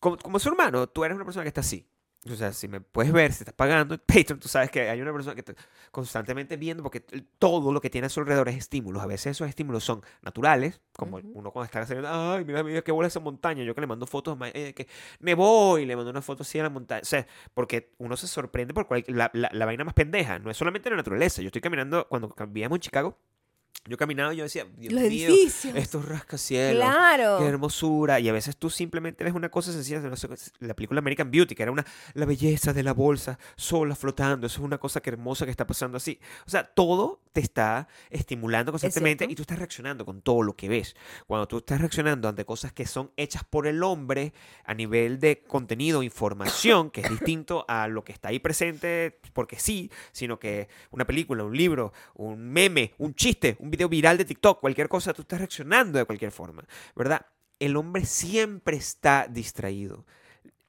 como, como ser humano, tú eres una persona que está así. O sea, si me puedes ver, si estás pagando en Patreon, tú sabes que hay una persona que está constantemente viendo porque todo lo que tiene a su alrededor es estímulos. A veces esos estímulos son naturales, como Ujú. uno cuando está saliendo, ay, mira, mira qué bola esa montaña. Yo que le mando fotos, eh, que me voy, le mando una foto así a la montaña. O sea, porque uno se sorprende por cual- la, la, la vaina más pendeja. No es solamente la naturaleza. Yo estoy caminando, cuando vivíamos en Chicago, yo caminaba y yo decía, Dios Los mío, edificios. estos rascacielos. claro. Qué hermosura. Y a veces tú simplemente ves una cosa sencilla. no sé, la película American Beauty, que era una la belleza de la bolsa sola flotando. Eso es una cosa que hermosa que está pasando así. O sea, todo te está estimulando constantemente cierto. y tú estás reaccionando con todo lo que ves. Cuando tú estás reaccionando ante cosas que son hechas por el hombre a nivel de contenido, información, que es distinto a lo que está ahí presente porque sí, sino que una película, un libro, un meme, un chiste, un video viral de TikTok, cualquier cosa, tú estás reaccionando de cualquier forma, ¿verdad? El hombre siempre está distraído.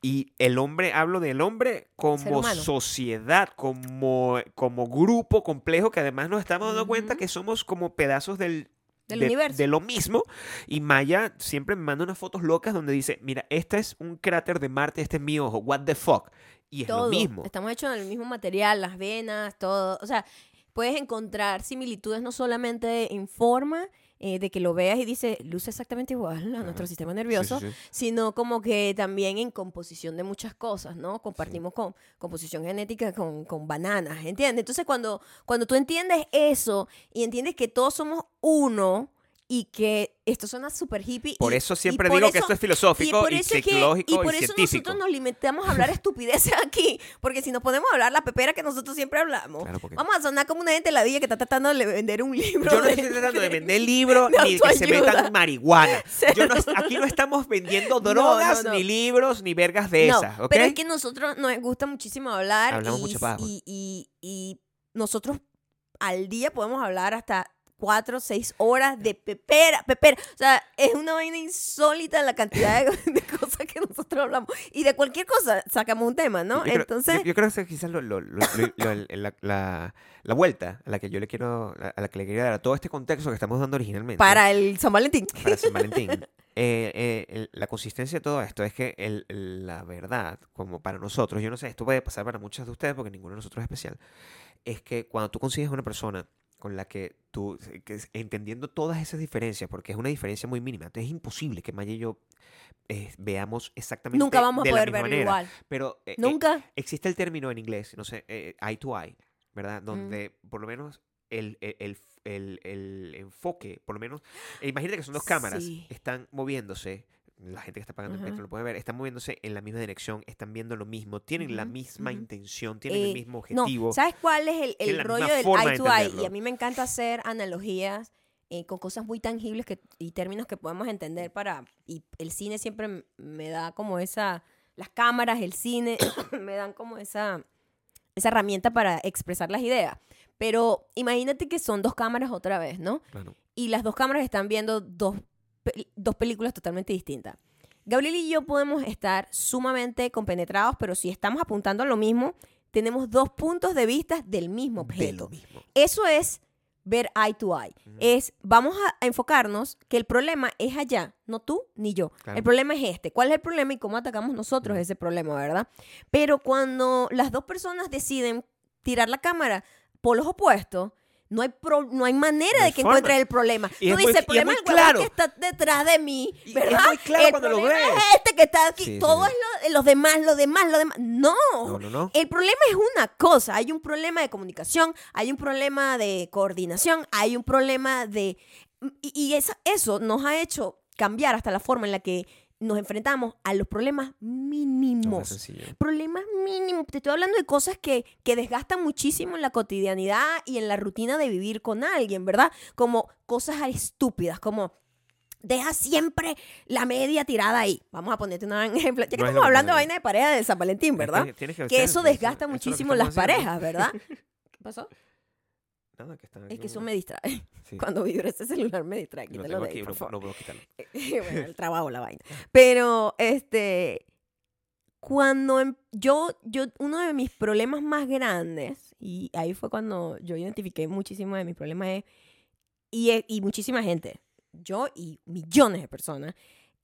Y el hombre, hablo del hombre como sociedad, como, como grupo complejo, que además nos estamos dando cuenta que somos como pedazos del, Del de, universo. de lo mismo. Y Maya siempre me manda unas fotos locas donde dice, mira, este es un cráter de Marte, este es mi ojo, what the fuck. Y es todo. lo mismo. Estamos hechos del mismo material, las venas, todo. O sea, puedes encontrar similitudes no solamente en forma, eh, de que lo veas y dice, luce exactamente igual a nuestro sistema nervioso, Sí, sí, sí. sino como que también en composición de muchas cosas, ¿no? Compartimos con composición genética con, con bananas, ¿entiendes? Entonces cuando, cuando tú entiendes eso y entiendes que todos somos uno y que esto suena súper hippie. Por y- eso y siempre por digo que esto es y filosófico y, que- psicológico y y, por eso científico. nosotros nos limitamos a hablar estupideces aquí, porque si nos podemos hablar la pepera que nosotros siempre hablamos, Claro, porque- vamos a sonar como una gente ladilla que está tratando de vender un libro. Yo no de- estoy tratando de vender libros de ni que se metan marihuana. Yo no, aquí no estamos vendiendo drogas, no, no. ni libros, ni vergas de esas, pero es que nosotros nos gusta muchísimo hablar Hablamos y, paja. y, y- y nosotros al día podemos hablar hasta cuatro, seis horas de pepera, pepera. O sea, es una vaina insólita la cantidad de, de cosas que nosotros hablamos. Y de cualquier cosa sacamos un tema, ¿no? Yo creo- Entonces, yo, yo creo que quizás lo- lo- lo- la, la- la vuelta a la que yo le quiero, a la que le quería dar a todo este contexto que estamos dando originalmente para el San Valentín. para San Valentín, eh, eh, el- la consistencia de todo esto es que el- la verdad, como para nosotros, yo no sé, esto puede pasar para muchos de ustedes porque ninguno de nosotros es especial, es que cuando tú consigues una persona con la que tú, que es- entendiendo todas esas diferencias, porque es una diferencia muy mínima, entonces es imposible que Maya y yo eh, veamos exactamente Nunca vamos a la poder misma verlo manera. igual. Pero eh, eh, Nunca. existe el término en inglés, no sé, eh, eye to eye, ¿verdad? Donde por lo menos el, el, el- el- el enfoque, por lo menos, eh, imagínate que son dos cámaras, Sí. están moviéndose, la gente que está pagando el Ajá. Patreon lo puede ver, están moviéndose en la misma dirección, están viendo lo mismo, tienen la Ujú, misma ujú. intención, tienen Eh, el mismo objetivo. No, ¿sabes cuál es el, el la rollo del eye to eye? Y a mí me encanta hacer analogías eh, con cosas muy tangibles que, y términos que podemos entender para... Y el cine siempre me da como esa... Las cámaras, el cine, me dan como esa, esa herramienta para expresar las ideas. Pero imagínate que son dos cámaras otra vez, ¿no? Claro. y las dos cámaras están viendo dos, dos películas totalmente distintas. Gabriel y yo podemos estar sumamente compenetrados, pero si estamos apuntando a lo mismo, tenemos dos puntos de vista del mismo De objeto. lo mismo. Eso es ver eye to eye. Ujú. Es, vamos a, enfocarnos que el problema es allá, no tú ni yo. Claro. El problema es este. ¿Cuál es el problema y cómo atacamos nosotros Ujú. ese problema, verdad? Pero cuando las dos personas deciden tirar la cámara por los opuestos, no hay, pro- no hay manera No hay de que forma. encuentres el problema. Y Tú es muy- dices, el es problema es el claro. que está detrás de mí, Y es ¿verdad? muy claro el cuando lo problema ves. es este que está aquí. Sí, sí, Todo sí. es lo, los demás, lo demás, lo demás. No. No, no, no. El problema es una cosa, hay un problema de comunicación, hay un problema de coordinación, hay un problema de... Y, y esa- eso nos ha hecho cambiar hasta la forma en la que nos enfrentamos a los problemas No mínimos. sencillo. Problemas mínimos. Te estoy hablando de cosas que, que desgastan muchísimo en la cotidianidad y en la rutina de vivir con alguien, ¿verdad? Como cosas estúpidas, como deja siempre la media tirada ahí. Vamos a ponerte un ejemplo. Ya que No es estamos hablando de vaina de pareja de San Valentín, ¿verdad? Que eso desgasta eso muchísimo estamos las parejas, ¿verdad? ¿Qué pasó? Nada, que están Es que eso me distrae. sí, Cuando vibra ese celular me distrae. lo tengo de ahí, por no, favor. no puedo quitarlo. bueno, el trabajo, la vaina. Pero, este, cuando em- yo, yo, uno de mis problemas más grandes, y ahí fue cuando yo identifiqué muchísimo de mis problemas, es, y, y muchísima gente, yo y millones de personas,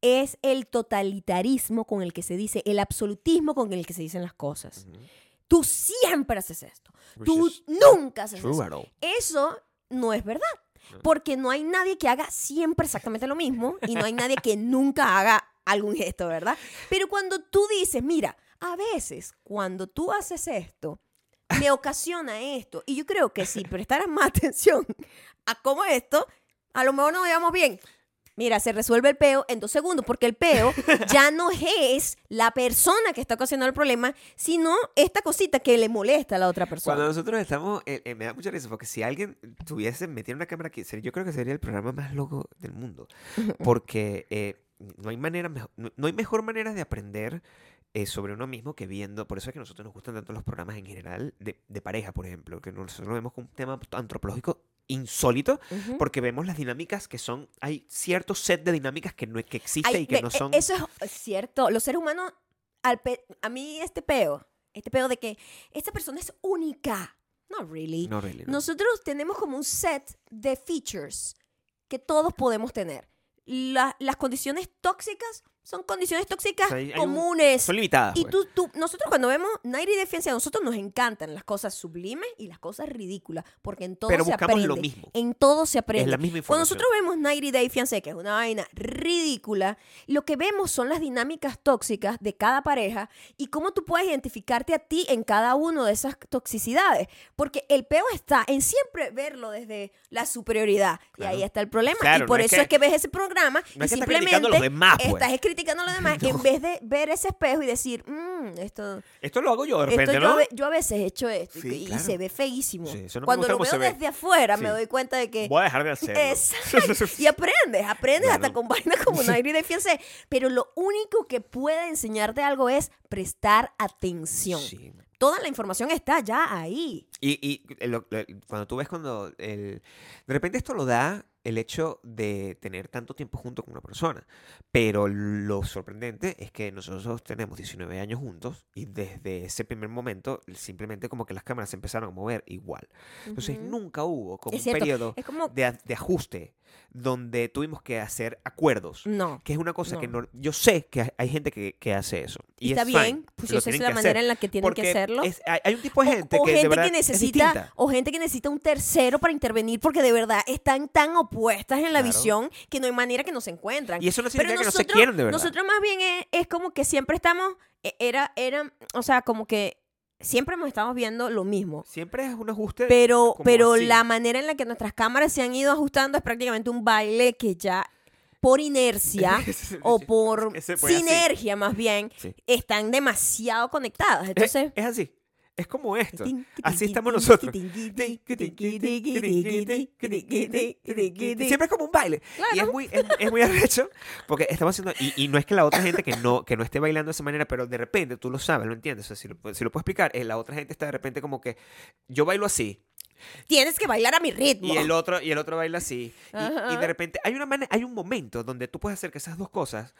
es el totalitarismo con el que se dice, el absolutismo con el que se dicen las cosas. Ujú. Tú siempre haces esto. Which Tú nunca haces true eso. no es verdad. No. Porque no hay nadie que haga siempre exactamente lo mismo y no hay nadie que nunca haga algún gesto, ¿verdad? Pero cuando tú dices, mira, a veces cuando tú haces esto, me ocasiona esto. Y yo creo que si prestaras más atención a cómo esto, a lo mejor nos veamos bien. Mira, se resuelve el peo en dos segundos, porque el peo ya no es la persona que está ocasionando el problema, sino esta cosita que le molesta a la otra persona. Cuando nosotros estamos, eh, eh, me da mucha risa porque si alguien tuviese metido una cámara aquí, yo creo que sería el programa más loco del mundo. Porque eh, no hay manera, no, no hay mejor manera de aprender sobre uno mismo que viendo. Por eso es que a nosotros nos gustan tanto los programas en general de, de pareja, por ejemplo, que nosotros lo vemos como un tema antropológico insólito Ujú. porque vemos las dinámicas que son, hay cierto set de dinámicas que no que existe y que no e- son. Eso es cierto. Los seres humanos, al pe- a mí este peo, este peo de que esta persona es única. No, really. No, really, no. Nosotros tenemos como un set de features que todos podemos tener. La- las condiciones tóxicas son condiciones tóxicas O sea, hay un- comunes. Son limitadas. Y pues. tú, tú, nosotros cuando vemos 90 Day Fiancé, a nosotros nos encantan las cosas sublimes y las cosas ridículas, porque en todo Pero se buscamos aprende. lo mismo. En todo se es aprende. la misma Cuando información. nosotros vemos 90 Day Fiancé, que es una vaina ridícula, lo que vemos son las dinámicas tóxicas de cada pareja y cómo tú puedes identificarte a ti en cada una de esas toxicidades. Porque el peo está en siempre verlo desde la superioridad. Y Claro. ahí está el problema. Claro, y por no es eso que- es que ves ese programa no y es que estás simplemente a los demás, pues. estás criticando a los demás en vez de ver ese espejo y decir, "Mm, esto, Esto lo hago yo de repente, ¿no? yo a veces he hecho esto y- Sí, y, claro. se ve feísimo. Sí, no Cuando lo veo ve. desde afuera me doy cuenta de que Voy a dejar de hacerlo. Exacto. Y aprendes, aprendes hasta con vainas como Nairi de Fiancé. Pero lo único que puede enseñarte algo es prestar atención. Toda la información está ya ahí. Y, y eh, lo- lo- cuando tú ves cuando el, de repente esto lo da el hecho de tener tanto tiempo junto con una persona. Pero lo sorprendente es que nosotros tenemos 19 años juntos y desde ese primer momento simplemente como que las cámaras se empezaron a mover igual. Entonces Ujú. nunca hubo como Es un cierto. periodo Es como... de, de ajuste donde tuvimos que hacer acuerdos. No. Que es una cosa que No. no, yo sé que hay- gente que, que hace eso. Y está es bien, pues lo esa es la que manera en la que tienen que hacerlo. es- hay, hay un tipo de O- gente o, que de gente verdad que es necesita distinta. o gente que necesita un tercero para intervenir porque de verdad están tan opuestas en la Claro. visión que no hay manera que nos encuentran. Y eso no Pero significa que no se quieren de verdad. nosotros más bien es, es como que siempre estamos, e- era, era, o sea, como que siempre hemos estado viendo lo mismo. Siempre es un ajuste. Pero, pero así. la manera en la que nuestras cámaras se han ido ajustando es prácticamente un baile que ya por inercia o por así. sinergia más bien Sí. están demasiado conectadas. Es, Entonces, es así. Es como esto. Así estamos nosotros. Siempre es como un baile. Claro. Y es muy, es, es muy arrecho porque estamos haciendo... Y, y, no es que la otra gente que no, que no esté bailando de esa manera, pero de repente tú lo sabes, lo entiendes. O sea, si lo, si lo puedo explicar, la otra gente está de repente como que yo bailo así, Tienes que bailar a mi ritmo. Y el otro, y el otro baila así. Y, y de repente hay, una hay un momento donde tú puedes hacer que esas dos cosas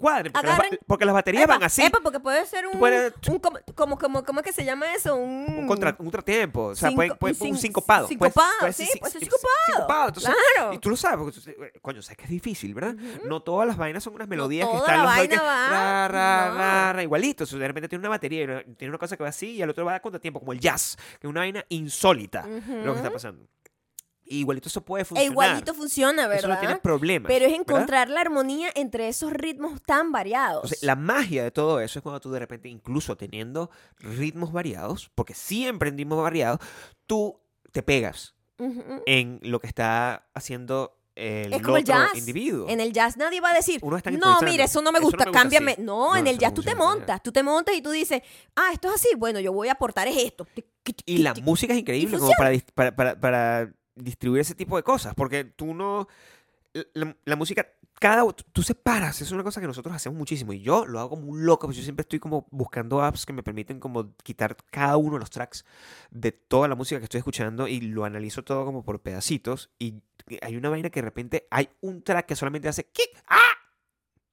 cuadren. Porque, las, porque las baterías Epa, van así. epa, porque puede ser un, puedes- un como, como, como, ¿cómo es que se llama eso? Un, un, contra, un contratiempo. O sea, Cinco- puede, puede- un un sincopado. Sincopado, puede sí, puede ser sin- sincopado. Entonces, Claro. Y tú lo sabes, porque, eh, coño, sabes que es difícil, ¿verdad? Ujú. No todas las vainas son unas melodías que toda están la los vaina que va, ra, ra, no. ra, ra, igualito. O sea, de repente tiene una batería y tiene una cosa que va así y el otro va a contratiempo, como el jazz, que es una vaina insólita lo que está pasando. Igualito eso puede E funcionar. igualito funciona, Eso no ¿verdad? tiene problema. Pero es ¿verdad? encontrar la armonía entre esos ritmos tan variados. La magia de todo eso es cuando tú de repente, incluso teniendo ritmos variados, porque siempre en ritmos variados, tú te pegas en lo que está haciendo el Es como el jazz. individuo. En el jazz nadie va a decir, Uno está no, mira, eso no me Eso no gusta, me gusta cámbiame. así. No, No, en el jazz tú te montas, tú te montas y tú dices, ah, esto es así, bueno, yo voy a aportar es esto. Y la música es increíble como para, dis- para, para, para distribuir ese tipo de cosas, porque tú no... La, la música cada, tú separas, es una cosa que nosotros hacemos muchísimo y yo lo hago como un loco, pues yo siempre estoy como buscando apps que me permiten como quitar cada uno de los tracks de toda la música que estoy escuchando y lo analizo todo como por pedacitos y hay una vaina que de repente hay un track que solamente hace kick, ah,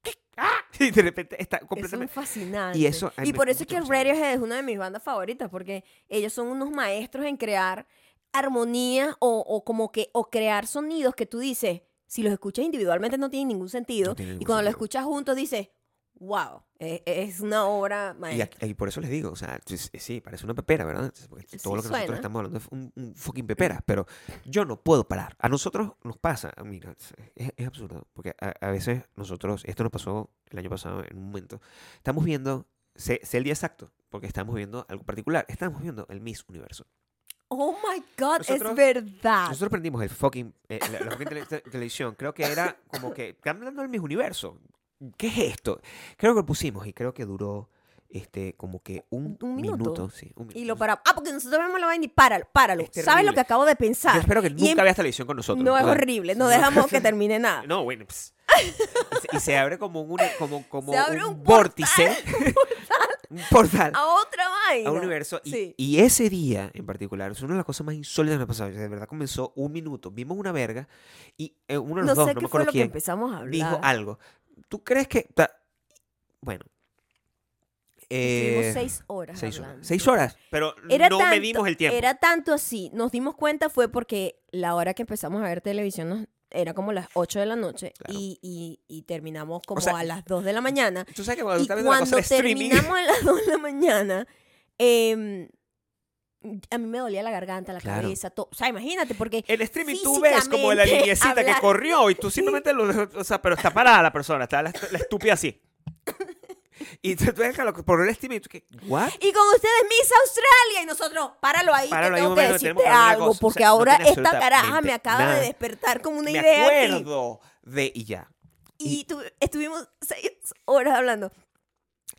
kick, ah, y de repente está Eso es completamente... fascinante. Y eso Y por eso es que. Radiohead es una de mis bandas favoritas, porque ellos son unos maestros en crear armonía o, o como que, o crear sonidos que tú dices, si los escuchas individualmente no tienen ningún sentido, No tiene y cuando lo sentido. escuchas juntos dices, wow, es, es una obra Y, maestra. aquí- y por eso les digo, o sea, sí, parece una pepera, ¿verdad? Porque Sí, todo lo que suena. nosotros estamos hablando es un, un fucking pepera, pero yo no puedo parar. A nosotros nos pasa, mira, es, es absurdo, porque a, a veces nosotros, esto nos pasó el año pasado en un momento, estamos viendo, sé, sé el día exacto, porque estamos viendo algo particular, estamos viendo el Miss Universo. Oh my God, Nosotros- es verdad. Nosotros prendimos el fucking, eh, la, la fucking tele- te- televisión, creo que era como que, están hablando del Miss Universo. ¿Qué es esto? Creo que lo pusimos y creo que duró este como que un, Un minuto. minuto. sí, un Y lo paramos. Ah, porque nosotros vemos la vaina y páralo, páralo. Es ¿Sabes lo que acabo de Yo pensar? espero que nunca veas televisión con nosotros. No es horrible, no dejamos que termine nada. No, bueno, ps. y, se, abre como un, como, como un, un vórtice. un portal. A otra vaina. A un universo. Y, Sí. y ese día en particular es una de las cosas más insólitas que me ha pasado. De verdad comenzó un minuto. Vimos una verga y eh, uno de No los dos, sé no qué me fue acuerdo que quién, empezamos a hablar. dijo algo. ¿Tú crees que.? Bueno. Eh, seis horas. seis horas. hablando. Seis horas. Pero Era no tanto- medimos el tiempo. Era tanto así. Nos dimos cuenta fue porque la hora que empezamos a ver televisión nos- era como las 8 de la noche Claro. y, y- y terminamos como sea, a las 2 de la mañana. Tú sabes que cuando Y cuando terminamos a las 2 de la mañana, em, a mí me dolía la garganta, la Claro. cabeza, todo. O sea, imagínate, porque En streaming tú ves como la físicamente liniecita que hablar- corrió y tú simplemente lo o sea, pero está parada la persona, está la, la estúpida así. Y tú, tú lo- por el streaming y tú que, ¿what? Y con ustedes Miss Australia y nosotros, páralo ahí, Páralo que ahí tengo que decirte que algo, cosa. O porque sea, no ahora tiene esta caraja me acaba nada. de despertar como una Me idea aquí. acuerdo de y ya. Y tu- estuvimos seis horas hablando.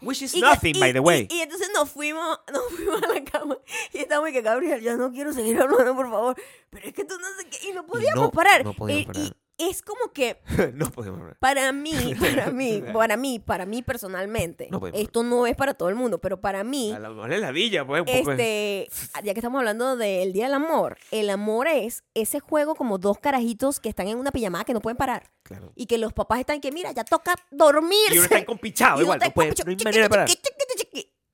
Which is Y, nothing, y- by the way. Y, y entonces nos fuimos, nos fuimos a la cama y estábamos y que Gabriel, yo no quiero seguir hablando, por favor. Pero es que tú no sé qué. Y no podíamos no- parar. no podíamos Y- parar. Es como que no podemos hablar. para mí, para mí, para mí, para mí personalmente, No esto no es para todo el mundo, pero para mí, A la es ladilla, pues. este, ya que estamos hablando del Día del Amor, el amor es ese juego como dos carajitos que están en una pijamada que no pueden parar. Claro. Y que los papás están que, mira, ya toca dormirse. Y uno está uno igual, no, puede, no hay manera de parar.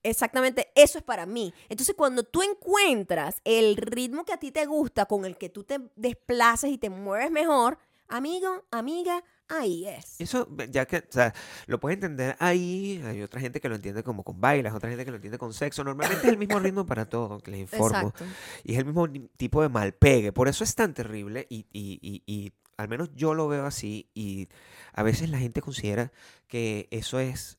Exactamente, eso es para mí. Entonces, cuando tú encuentras el ritmo que a ti te gusta, con el que tú te desplaces y te mueves mejor, amigo, amiga, ahí es. Eso, ya que, o sea, lo puedes entender ahí, hay otra gente que lo entiende como con bailes, otra gente que lo entiende con sexo. Normalmente es el mismo ritmo para todo, que les informo. Exacto. Y es el mismo tipo de malpegue. Por eso es tan terrible y, y- y- y al menos yo lo veo así y a veces la gente considera que eso es,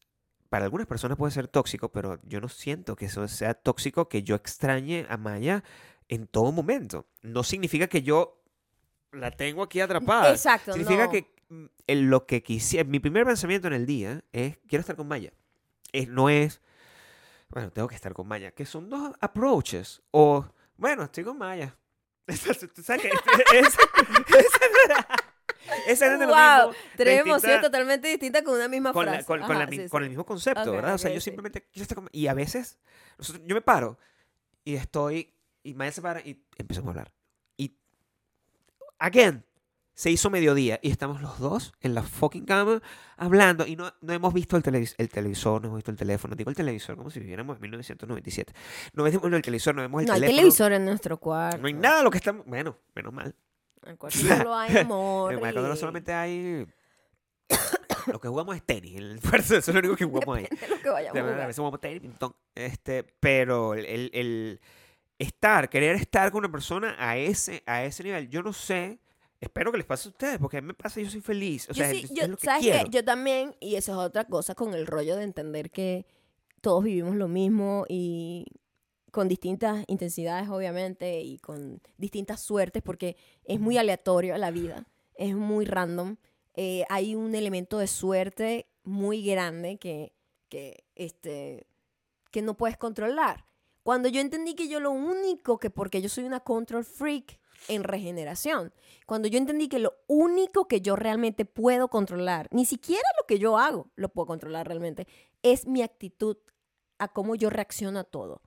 para algunas personas puede ser tóxico, pero yo no siento que eso sea tóxico, que yo extrañe a Maya en todo momento. No significa que yo la tengo aquí atrapada. Exacto. Significa no. que mm, en lo que quisiera, mi primer pensamiento en el día es, quiero estar con Maya. Es, no es, bueno, tengo que estar con Maya, que son dos approaches. O, bueno, estoy con Maya. Tú sabes que es, es, es lo Wow, mismo. tres emociones totalmente distintas con una misma Con, la- frase. con- con la sí, con sí. el mismo concepto, ¿verdad? O sea, yo sí. simplemente quiero estar con Y a veces, nosotros- yo me paro y estoy, y Maya se para y empezamos a hablar. Again, se hizo mediodía y estamos los dos en la fucking cama hablando y no, no hemos visto el, televis- el televisor, no hemos visto el teléfono. Digo el televisor como si viviéramos en 1997. No vemos el televisor, no vemos el No hay teléfono. televisor en nuestro cuarto. No hay nada lo que estamos... Bueno, menos mal. En el cuarto solo hay amor. En Guanacaste y- solamente hay... lo que jugamos es tenis. En el cuarto, eso es lo único que jugamos ahí. de lo que vayamos a jugar. veces jugamos tenis, Este, pero el, el- el estar, querer estar con una persona a ese, a ese nivel, yo no sé, espero que les pase a ustedes, porque a mí me pasa, yo soy feliz. O Yo sea, sí, es, yo- es lo que ¿sabes qué? quiero. Yo también, y eso es otra cosa con el rollo de entender que todos vivimos lo mismo y con distintas intensidades, obviamente, y con distintas suertes, porque es muy aleatorio la vida, es muy random. Eh, hay un elemento de suerte muy grande que, que, este, que no puedes controlar. Cuando yo entendí que yo lo único que, porque yo soy una control freak, en regeneración. Cuando yo entendí que lo único que yo realmente puedo controlar, ni siquiera lo que yo hago lo puedo controlar realmente, es mi actitud a cómo yo reacciono a todo.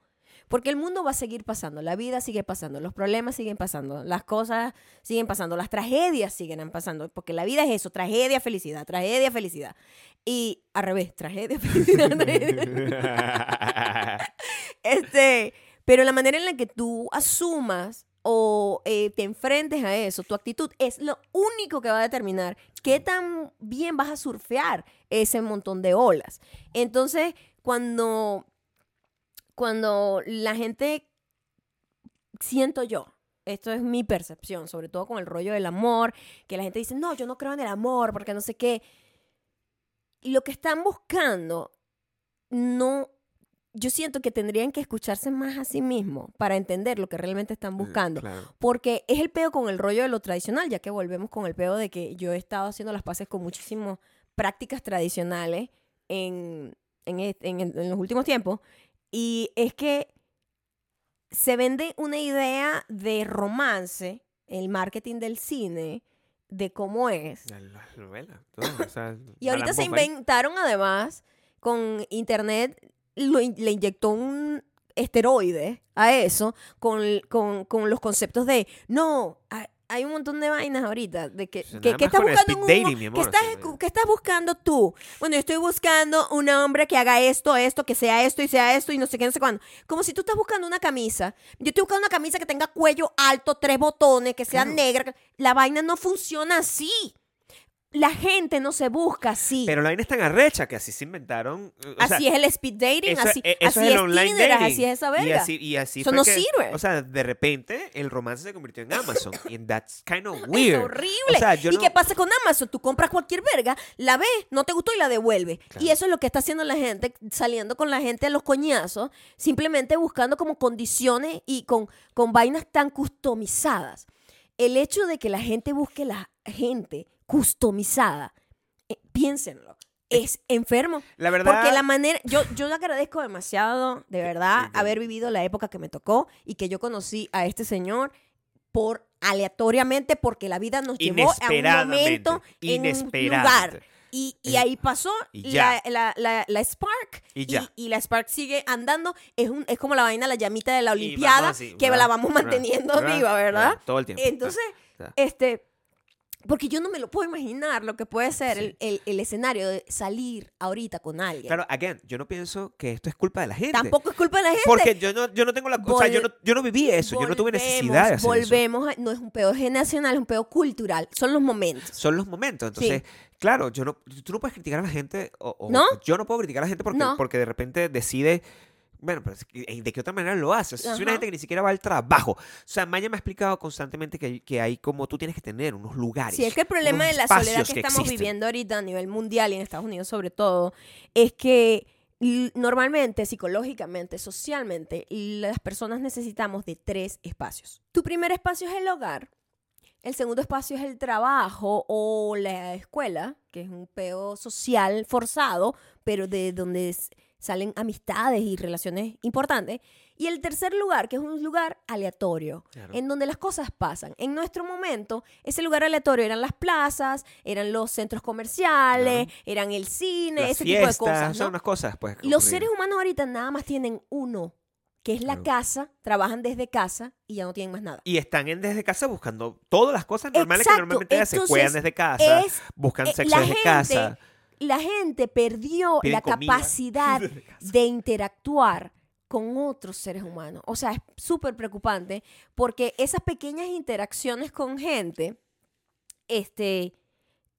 Porque el mundo va a seguir pasando, la vida sigue pasando, los problemas siguen pasando, las cosas siguen pasando, las tragedias siguen pasando, porque la vida es eso, tragedia, felicidad, tragedia, felicidad. Y al revés, tragedia, felicidad, tragedia. este, pero la manera en la que tú asumas o eh, te enfrentes a eso, tu actitud es lo único que va a determinar qué tan bien vas a surfear ese montón de olas. Entonces, cuando cuando la gente, siento yo, esto es mi percepción, sobre todo con el rollo del amor, que la gente dice, no, yo no creo en el amor, porque no sé qué. Lo que están buscando, no, yo siento que tendrían que escucharse más a sí mismos para entender lo que realmente están buscando. claro. Porque es el peo con el rollo de lo tradicional, ya que volvemos con el peo de que yo he estado haciendo las paces con muchísimas prácticas tradicionales en, en, est- en- en los últimos tiempos. Y es que se vende una idea de romance, el marketing del cine, de cómo es. La- Las novelas, todas, o sea, Y ahorita se ahí. inventaron además, con internet, lo in- le inyectó un esteroide a eso, con, con- con los conceptos de, no, hay, un montón de vainas ahorita, de que, O sea, que, que estás buscando un- dating, mi ¿qué amor, estás, o sea, qué estás buscando tú? Bueno, yo estoy buscando un hombre que haga esto, esto, que sea esto y sea esto y no sé qué, no sé cuándo. Como si tú estás buscando una camisa. Yo estoy buscando una camisa que tenga cuello alto, tres botones, que sea Claro. negra. que- La vaina no funciona así. La gente no se busca así. Pero la vaina es tan arrecha que así se inventaron. o sea, así es el speed dating, eso, así, eh, eso así es el es online Tinder, dating. así es esa Y verga. así, y así Eso no que- sirve. O sea, de repente el romance se convirtió en Amazon. y that's kind of Es weird. horrible. O sea, yo ¿Y no- qué pasa con Amazon? Tú compras cualquier verga, la ves, no te gustó y la devuelve. Claro. Y eso es lo que está haciendo la gente, saliendo con la gente a los coñazos, simplemente buscando como condiciones y con, con vainas tan customizadas. El hecho de que la gente busque la gente customizada, eh, piénsenlo, es enfermo. La verdad. Porque la manera, yo, yo le agradezco demasiado, de verdad, sí, sí. haber vivido la época que me tocó y que yo conocí a este señor por aleatoriamente, porque la vida nos llevó a un momento, en un lugar. Y, y Eh, ahí pasó y la, ya. la, la, la Spark Y ya. y la Spark sigue andando. Es, un, es como la vaina, la llamita de la Olimpiada, así, que ¿verdad? la vamos ¿verdad? manteniendo ¿verdad? viva, ¿verdad? Todo el tiempo. Entonces, ¿verdad? este, porque yo no me lo puedo imaginar lo que puede ser Sí. el, el- el escenario de salir ahorita con alguien. Claro, again, yo no pienso que esto es culpa de la gente. Tampoco es culpa de la gente. Porque yo no, yo no tengo la. O sea, yo no, Vol- yo no viví eso. Yo no tuve necesidad de hacer eso. Volvemos, a- no es un pedo generacional, es un pedo cultural. Son los momentos. Son los momentos. Entonces, claro, yo no, tú no puedes criticar a la gente. O, o- ¿No? Yo no puedo criticar a la gente porque, No. porque de repente decide. Bueno, pero es eh, ¿de qué otra manera lo haces? Es Ajá. una gente que ni siquiera va al trabajo. O sea, Maya me ha explicado constantemente que, que hay como tú tienes que tener unos lugares. Sí, es que el problema de la soledad que, que estamos existen. viviendo ahorita a nivel mundial y en Estados Unidos sobre todo, es que normalmente, psicológicamente, socialmente, las personas necesitamos de tres espacios. Tu primer espacio es el hogar. El segundo espacio es el trabajo o la escuela, que es un peo social forzado, pero de donde salen amistades y relaciones importantes. Y el tercer lugar, que es un lugar aleatorio, Claro. en donde las cosas pasan. En nuestro momento, ese lugar aleatorio eran las plazas, eran los centros comerciales, eran el cine, Las ese fiestas, tipo de cosas. ¿no? unas cosas, pues. Los seres humanos ahorita nada más tienen uno, que es la Claro. casa, trabajan desde casa y ya no tienen más nada. Y están en desde casa buscando todas las cosas normales Exacto, que normalmente ya se entonces, juegan desde casa, es, buscan eh, sexo desde gente casa. La gente perdió Piden la comida. capacidad de interactuar con otros seres humanos. O sea, es súper preocupante porque esas pequeñas interacciones con gente este,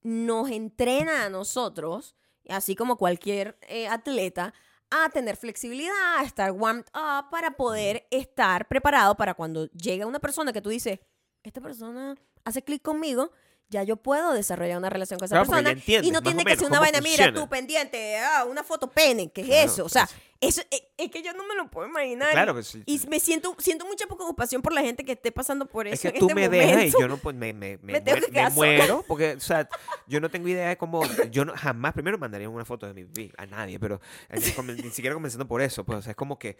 nos entrena a nosotros, así como cualquier eh, atleta, a tener flexibilidad, a estar warmed up para poder estar preparado para cuando llega una persona que tú dices, esta persona hace clic conmigo, ya yo puedo desarrollar una relación con esa Claro, persona entiendes y no tiene que ser una vaina, mira, tú pendiente, ah, una foto pene, ¿qué es Claro, eso? O sea, pues. Eso es, es que yo no me lo puedo imaginar. Claro, pues, sí, Y me siento, siento mucha preocupación por la gente que esté pasando por eso Es que en tú este me momento. dejas y yo no pues, me, me, me, Me tengo que me muero porque, o sea, yo no tengo idea de cómo, yo no, jamás, primero mandaría una foto de mi pipí a nadie, pero eh, ni siquiera comenzando por eso, pues, o sea, es como que,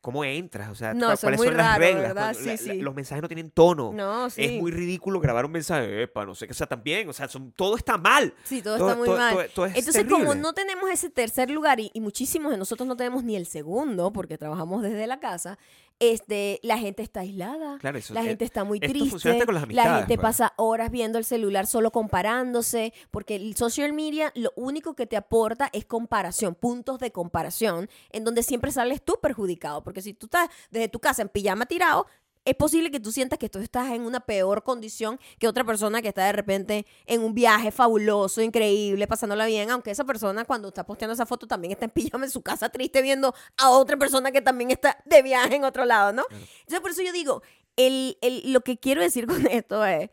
cómo entras, o sea, No, cuáles muy son las raro, reglas. Sí, la- la- sí. los mensajes no tienen tono. No, sí. Es muy ridículo grabar un mensaje, epa, no sé qué sea también, o sea, son, todo está mal. Sí, todo, Todo- está muy todo- mal. todo- todo es Entonces, como terrible. no tenemos ese tercer lugar y, y muchísimos de nosotros no tenemos ni el segundo porque trabajamos desde la casa, este, la gente está aislada. Claro, eso- la gente está muy triste. con las la gente pues. pasa horas viendo el celular solo comparándose, porque el social media lo único que te aporta es comparación, puntos de comparación, en donde siempre sales tú perjudicado, porque si tú estás desde tu casa en pijama tirado, es posible que tú sientas que tú estás en una peor condición que otra persona que está de repente en un viaje fabuloso, increíble, pasándola bien, aunque esa persona cuando está posteando esa foto también está en pijama en su casa triste viendo a otra persona que también está de viaje en otro lado, ¿no? Entonces por eso yo digo, el, el- lo que quiero decir con esto es,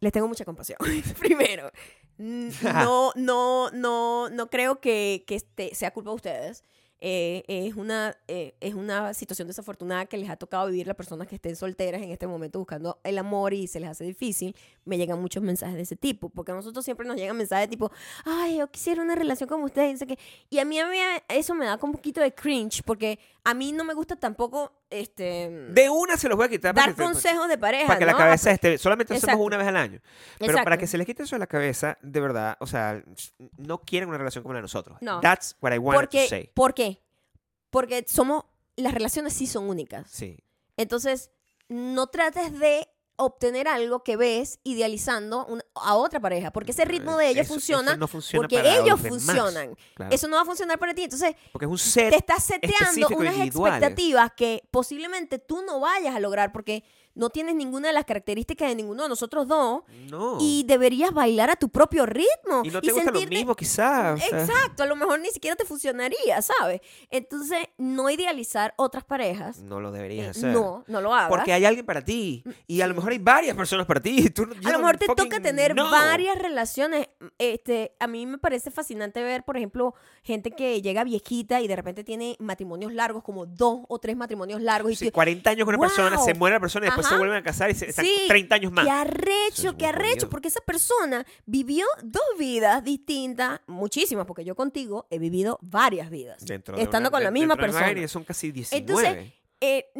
les tengo mucha compasión, primero. No, no, no, no creo que, que este sea culpa de ustedes. Eh, es, una, eh, es una situación desafortunada que les ha tocado vivir las personas que estén solteras en este momento buscando el amor y se les hace difícil. Me llegan muchos mensajes de ese tipo, porque a nosotros siempre nos llegan mensajes tipo, ay, yo quisiera una relación con ustedes. Y, y a mí, a mí eso me da como un poquito de cringe, porque a mí no me gusta tampoco este, De una se los voy a quitar dar consejos de pareja. para que la cabeza esté. Solamente lo hacemos Exacto. una vez al año. Pero para Exacto. que se les quite eso de la cabeza, de verdad, o sea, no quieren una relación como la de nosotros. No. That's what I wanted porque, to say. ¿Por qué? Porque somos, las relaciones sí son únicas. Sí. Entonces, no trates de obtener algo que ves idealizando un- a otra pareja, porque ese ritmo de ellos Eso- funciona eso no funciona porque ellos funcionan. Claro. Eso no va a funcionar para ti. Entonces, Porque es un set. te estás seteando unas individuales. expectativas que posiblemente tú no vayas a lograr porque no tienes ninguna de las características de ninguno de nosotros dos No. y deberías bailar a tu propio ritmo Y no te gusta lo sentirte- mismo, quizás. Exacto, a lo mejor ni siquiera te funcionaría, ¿sabes? Entonces, no idealizar otras parejas. No lo deberías eh, hacer. no, no lo hagas. Porque hay alguien para ti. Y a lo mejor hay varias personas para ti. Tú no- a lo mejor te toca tener know. varias relaciones. Este, a mí me parece fascinante ver, por ejemplo, gente que llega viejita y de repente tiene matrimonios largos, como dos o tres matrimonios largos. Y Sí, tú- 40 años con una persona, se muere la persona y después se Ajá. vuelven a casar y se, están Sí, 30 años más. Qué arrecho, es qué arrecho, porque esa persona vivió dos vidas distintas, muchísimas, porque yo contigo he vivido varias vidas, Dentro de estando una- con la misma persona. son casi 19. Entonces, eh,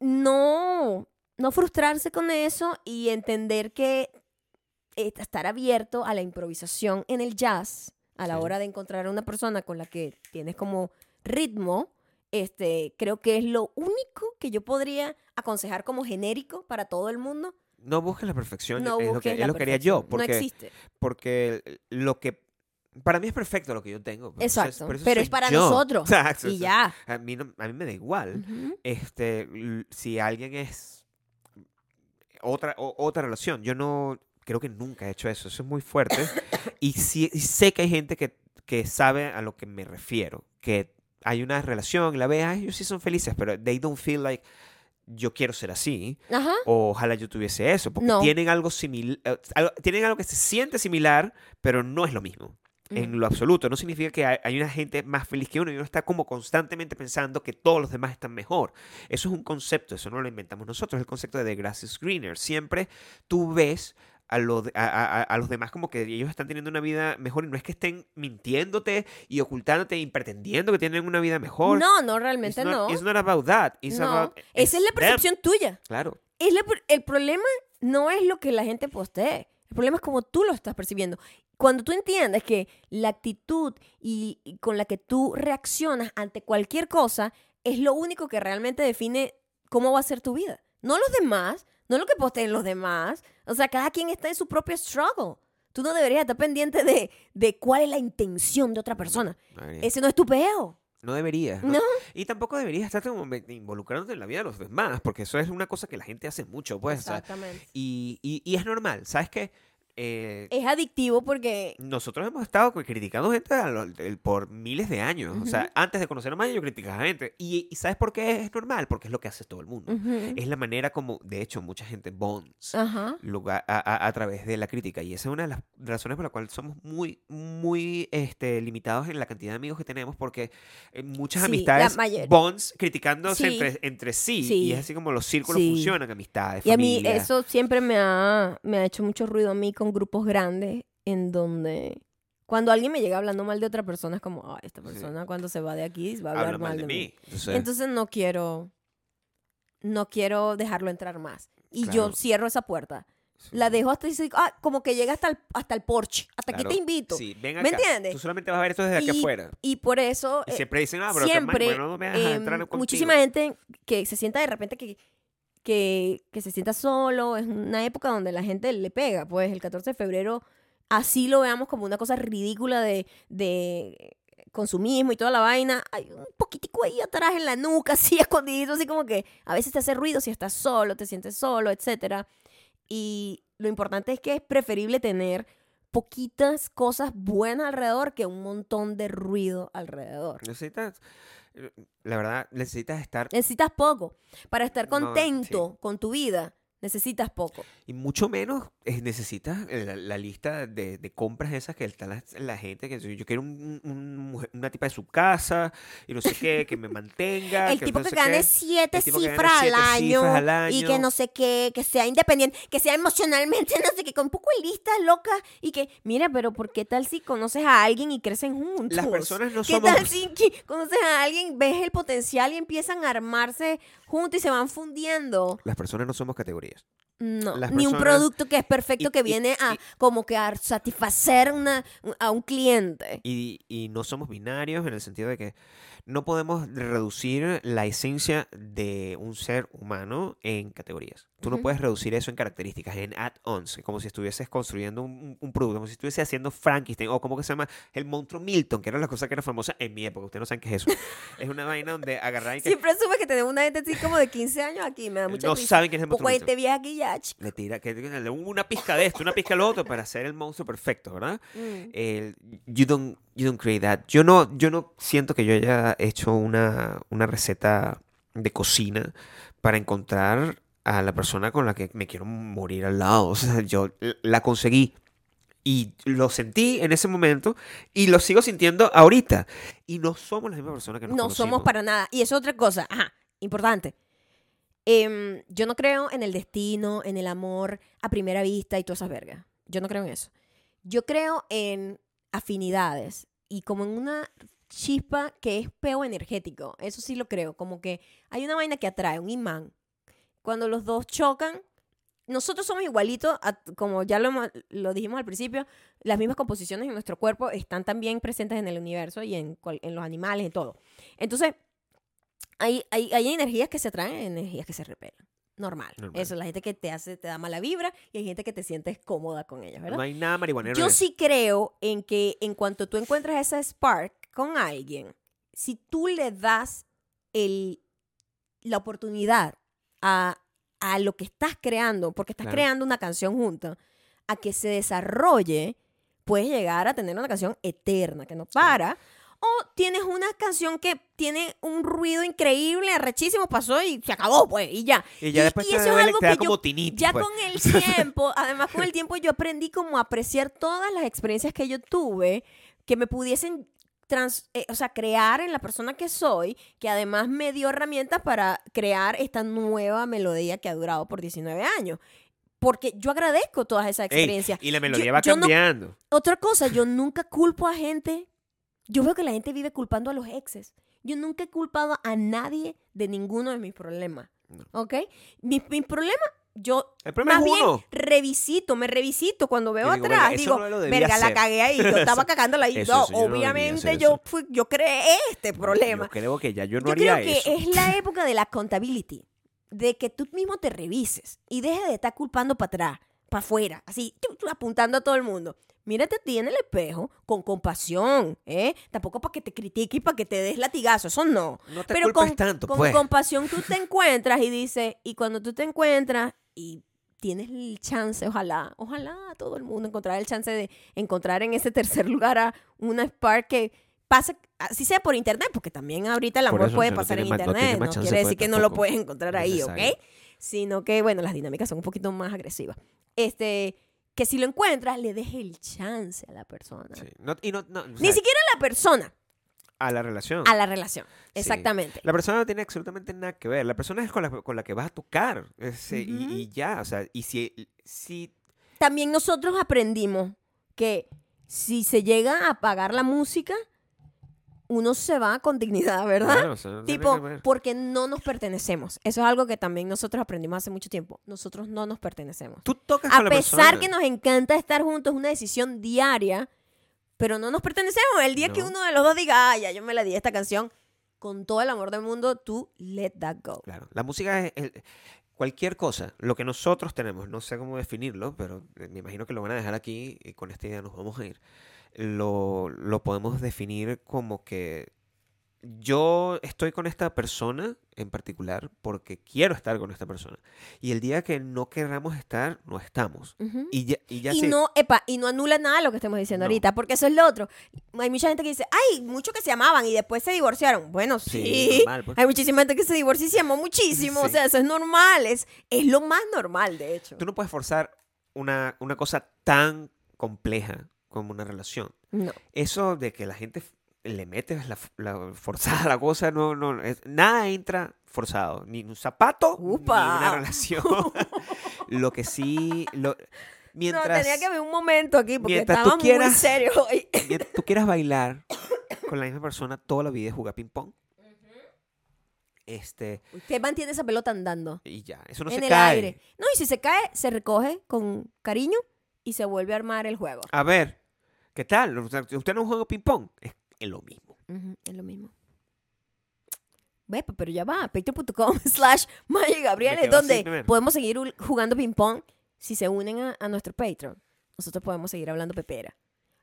no, no frustrarse con eso y entender que eh, estar abierto a la improvisación en el jazz a la Sí. hora de encontrar a una persona con la que tienes como ritmo, este, creo que es lo único que yo podría aconsejar como genérico para todo el mundo. no busques la perfección. No es lo que, es lo que haría yo. Porque, No existe. porque lo que. Para mí es perfecto lo que yo tengo. eso es- Exacto. por eso Pero es para yo. nosotros. Exacto, Y ya. A mí, no- a mí me da igual. Ujú. este l- si alguien es otra o- otra relación yo no creo que nunca he hecho eso eso es muy fuerte y, sí- y sé que hay gente que, que sabe a lo que me refiero que hay una relación la ve ay ellos sí son felices pero they don't feel like yo quiero ser así Ajá. o ojalá yo tuviese eso porque No. tienen algo similar tienen algo que se siente similar pero no es lo mismo en lo absoluto. No significa que hay, hay una gente más feliz que uno y uno está como constantemente pensando que todos los demás están mejor. Eso es un concepto, eso no lo inventamos nosotros, es el concepto de The Grass is Greener. Siempre tú ves a, lo a, a- a los demás como que ellos están teniendo una vida mejor y no es que estén mintiéndote y ocultándote y pretendiendo que tienen una vida mejor. No, no, It's realmente not, no. it's not about that. It's No. about Esa es la them. percepción tuya. Claro. Es la el problema no es lo que la gente postee. El problema es cómo tú lo estás percibiendo. Cuando tú entiendes que la actitud y, y con la que tú reaccionas ante cualquier cosa es lo único que realmente define cómo va a ser tu vida. No los demás, no lo que posteen los demás. O sea, cada quien está en su propio struggle. Tú no deberías estar pendiente de, de cuál es la intención de otra persona. Ese no es tu peo. No deberías. No. Y tampoco deberías estar como involucrándote en la vida de los demás, porque eso es una cosa que la gente hace mucho, pues. o sea, Exactamente. y, y- y es normal, ¿sabes qué? Eh, Es adictivo porque nosotros hemos estado criticando gente lo- el- por miles de años. O sea, antes de conocer a Maya yo criticaba a gente. Y, y ¿sabes por qué es normal? Porque es lo que hace todo el mundo. Ujú. Es la manera como, de hecho, mucha gente bonds Ajá. lugar- a, a- a través de la crítica. Y esa es una de las razones por la cual somos muy, muy este, limitados en la cantidad de amigos que tenemos, porque eh, muchas Sí, amistades bonds criticándose Sí. entre, entre sí, Sí. Y es así como los círculos funcionan, amistades, Y a mí familia. eso siempre me ha, me ha hecho mucho ruido a mí con grupos grandes en donde Cuando alguien me llega hablando mal de otra persona, es como, ah, esta persona cuando se va de aquí va a hablar Habla mal de mí. Entonces, Entonces no quiero, no quiero dejarlo entrar más. Y yo Claro. cierro esa puerta. sí. La dejo hasta, ah, como que llega hasta el, hasta el porche. Hasta aquí Claro. te invito. Sí, ven ¿Me acá. entiendes? Tú solamente vas a ver esto desde aquí Y- afuera. Y por eso... Y eh, siempre dicen, ah, pero siempre bueno, no me dejas eh, entrar muchísima gente que se sienta de repente que, que, que se sienta solo, es una época donde la gente le pega, pues el 14 de febrero así lo veamos como una cosa ridícula de, de consumismo y toda la vaina, hay un poquitico ahí atrás en la nuca, así escondido, así como que a veces te hace ruido si estás solo, te sientes solo, etcétera. Y lo importante es que es preferible tener poquitas cosas buenas alrededor que un montón de ruido alrededor. Necesitas, la verdad, necesitas estar, Necesitas poco. Para estar No, contento con tu vida, necesitas poco. y mucho menos eh, necesitas la, la lista de, de compras esas que está la, la gente, que yo quiero un- un una tipa de su casa, y no sé qué, que me mantenga. El tipo no que gane qué. siete que gane cifras, al año, cifras al y que no sé qué, que sea independiente, que sea emocionalmente, no sé qué, con un poco de listas locas y que, mira, pero ¿por qué tal si conoces a alguien y crecen juntos? Las personas no ¿Qué somos... tal si conoces a alguien, ves el potencial y empiezan a armarse juntos y se van fundiendo? Las personas no somos No, ni un producto que es perfecto y- que y- viene a y- como que a satisfacer una, a un cliente. Y no somos binarios en el sentido de que no podemos reducir la esencia de un ser humano en categorías. Tú no Ujú. puedes reducir eso en características, en add-ons, como si estuvieses construyendo un, un- producto, como si estuvieses haciendo Frankenstein, o como que se llama el monstruo Milton, que era la cosa que era famosa en mi época. Ustedes no saben qué es eso. es una vaina donde agarrar y que Siempre asume que tenemos una gente así como de 15 años aquí, me da mucha no risa. saben quién es el monstruo Milton. vieja aquí ya, chico. Le tira que, una pizca de esto, una pizca de lo otro para hacer el monstruo perfecto, ¿verdad? Mm. el you don't you don't create that. Yo no yo no siento que yo haya hecho una, una receta de cocina para encontrar a la persona con la que me quiero morir al lado. O sea, yo la conseguí y lo sentí en ese momento y lo sigo sintiendo ahorita. Y no somos la misma persona que nos No somos conocimos. para nada. Y eso es otra cosa, ajá, importante. Em, yo no creo en el destino, en el amor a primera vista y todas esas vergas. Yo no creo en eso. Yo creo en afinidades y como en una chispa que es peo energético. Eso sí lo creo. Como que hay una vaina que atrae, un imán. Cuando los dos chocan, nosotros somos igualitos, a- como ya lo, lo dijimos al principio, las mismas composiciones en nuestro cuerpo están también presentes en el universo y en, en los animales, en todo. Entonces, hay, hay, hay energías que se atraen energías que se repelan. Normal. Normal. Eso, la gente que te hace, te da mala vibra y hay gente que te sientes cómoda con ellos, ¿verdad? No hay nada marihuanero. Yo sí creo en que en cuanto tú encuentras esa spark con alguien, si tú le das el, la oportunidad a, a lo que estás creando, porque estás Claro. creando una canción junta, a que se desarrolle, puedes llegar a tener una canción eterna que no para. O tienes una canción que tiene un ruido increíble, arrechísimo, pasó y se acabó, pues, y ya. Y ya y- después y te, eso es algo que yo-. Ya pues. con el tiempo, además con el tiempo yo aprendí como a apreciar todas las experiencias que yo tuve que me pudiesen trans- eh, o sea, crear en la persona que soy, que además me dio herramientas para crear esta nueva melodía que ha durado por 19 años. Porque yo agradezco todas esas Ey, experiencias. y la melodía Yo- va yo no- cambiando. Otra cosa, yo nunca culpo a gente. Yo veo que la gente vive culpando a los exes. Yo nunca he culpado a nadie de ninguno de mis problemas. No. ¿Ok? Mis mi problemas, yo El problema más es bien uno. revisito, me revisito cuando veo digo, atrás, digo, no verga, la hacer". cagué ahí, yo estaba cagándola ahí. Eso, No, eso, yo obviamente yo eso. fui, yo creé este problema. Yo creo que ya yo no Yo haría creo que eso. es la época de la accountability, de que tú mismo te revises y dejes de estar culpando para atrás, para afuera, así, apuntando a todo el mundo. Mírate a ti en el espejo con compasión, ¿eh? Tampoco para que te critique y para que te des latigazo, eso no. No te Pero con, tanto, con pues. compasión tú te encuentras y dices, y cuando tú te encuentras y tienes el chance, ojalá, ojalá todo el mundo encontrar el chance de encontrar en ese tercer lugar a una Spark que pase, así sea por internet, porque también ahorita el amor puede no pasar en más- internet, no, quiere decir que no lo puedes encontrar ahí, ¿ok? Sino que, bueno, las dinámicas son un poquito más agresivas. Este, que si lo encuentras, le dejes el chance a la persona. Sí. No- y no- no, o Ni siquiera a la persona, a la relación. a la relación. Sí. Exactamente. La persona no tiene absolutamente nada que ver. La persona es con la, con la que vas a tocar. Es, y- Ujú. y, ya, o sea, y si, si también nosotros aprendimos que si se llega a apagar la música, uno se va con dignidad, ¿verdad? Claro, o sea, no Tipo, que porque no nos pertenecemos. Eso es algo que también nosotros aprendimos hace mucho tiempo. Nosotros no nos pertenecemos. Tú tocas A con la pesar que nos encanta estar juntos, es una decisión diaria, pero no nos pertenecemos. El día que No. uno de los dos diga, ah, ya yo me la di esta canción, con todo el amor del mundo, tú let that go. Claro, la música es, el- cualquier cosa, lo que nosotros tenemos, no sé cómo definirlo, pero eh, me imagino que lo van a dejar aquí y con esta idea nos vamos a ir. Lo, lo podemos definir como que yo estoy con esta persona en particular porque quiero estar con esta persona. Y el día que no queramos estar, no estamos. Ujú. Y ya, y ya y no, epa, y no anula nada lo que estemos diciendo No. ahorita, porque eso es lo otro. Hay mucha gente que dice, ay, muchos que se amaban y después se divorciaron. Bueno, sí. Sí, normal, pues. Hay muchísima gente que se divorcia y se amó muchísimo. O Sí. sea, eso es normal. Es, es lo más normal, de hecho. Tú no puedes forzar una, una cosa tan compleja como una relación. No. eso de que la gente le mete la, forzada la cosa, no, no, es- nada entra forzado, ni un zapato, Upa. ni una relación. lo que sí, lo, mientras, no, tenía que haber un momento aquí porque mientras tú estábamos muy quieras- serios hoy. mientras tú quieras bailar con la misma persona toda la vida y jugar ping pong, este, Usted mantiene esa pelota andando y ya, eso no en se el cae. aire. No, y si se cae, se recoge con cariño y se vuelve a armar el juego. A ver, ¿qué tal? Usted usted no juega ping pong, es, es lo mismo. Es lo mismo. Pa- pero ya va, patreon.com slash Maya y Gabriel Me es quedo donde podemos seguir jugando ping pong si se unen a, a nuestro Patreon. Nosotros podemos seguir hablando pepera.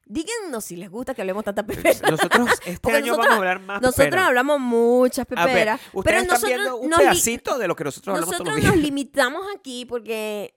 Díganos si les gusta que hablemos tanta pepera. Nosotros este Porque año nosotros- vamos a hablar más Nosotros pepera. hablamos muchas ver, peperas, ustedes pero están nosotros viendo un pedacito de lo que nosotros hablamos todos nosotros nos limitamos aquí porque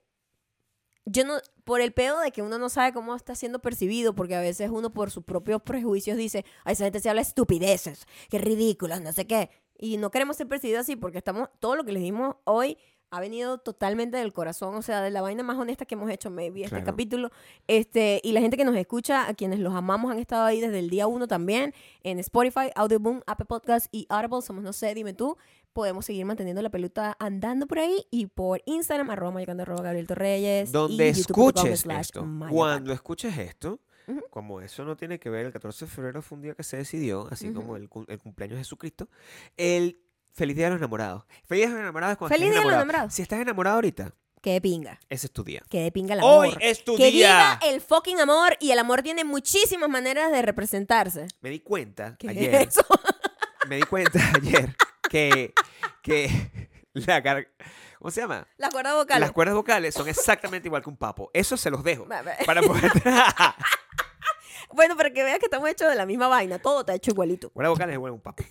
yo no, por el pedo de que uno no sabe cómo está siendo percibido, porque a veces uno por sus propios prejuicios dice, a esa gente se habla estupideces, qué ridículas, no sé qué. Y no queremos ser percibidos así porque estamos, todo lo que les dimos hoy ha venido totalmente del corazón, o sea, de la vaina más honesta que hemos hecho, maybe, este capítulo. Este, y la gente que nos escucha, a quienes los amamos, han estado ahí desde el día uno también, en Spotify, Audioboom, Apple Podcast y Audible, somos no sé, dime tú. Podemos seguir manteniendo la pelota andando por ahí y por Instagram, arroba mayocando, arroba Gabriel Torreyes. Donde y escuches esto, cuando escuches esto, como eso no tiene que ver, el 14 de febrero fue un día que se decidió, así como el, el cumpleaños de Jesucristo, el Feliz Día de los Enamorados. Feliz Día de los Enamorados cuando Feliz estés Día de los enamorado. Enamorados. Si estás enamorado ahorita, Que de pinga, ese es tu día. que de pinga el amor. Hoy es tu que día. viva el fucking amor y el amor tiene muchísimas maneras de representarse. Me di cuenta ¿Qué ayer, es eso? me di cuenta ayer que, que la gar- ¿cómo se llama? La cuerda vocal. Las cuerdas vocales son exactamente igual que un papo. Eso se los dejo. Para poder... Bueno, para que veas que estamos hechos de la misma vaina. Todo te ha hecho igualito. cuerdas vocales es igual que un papo.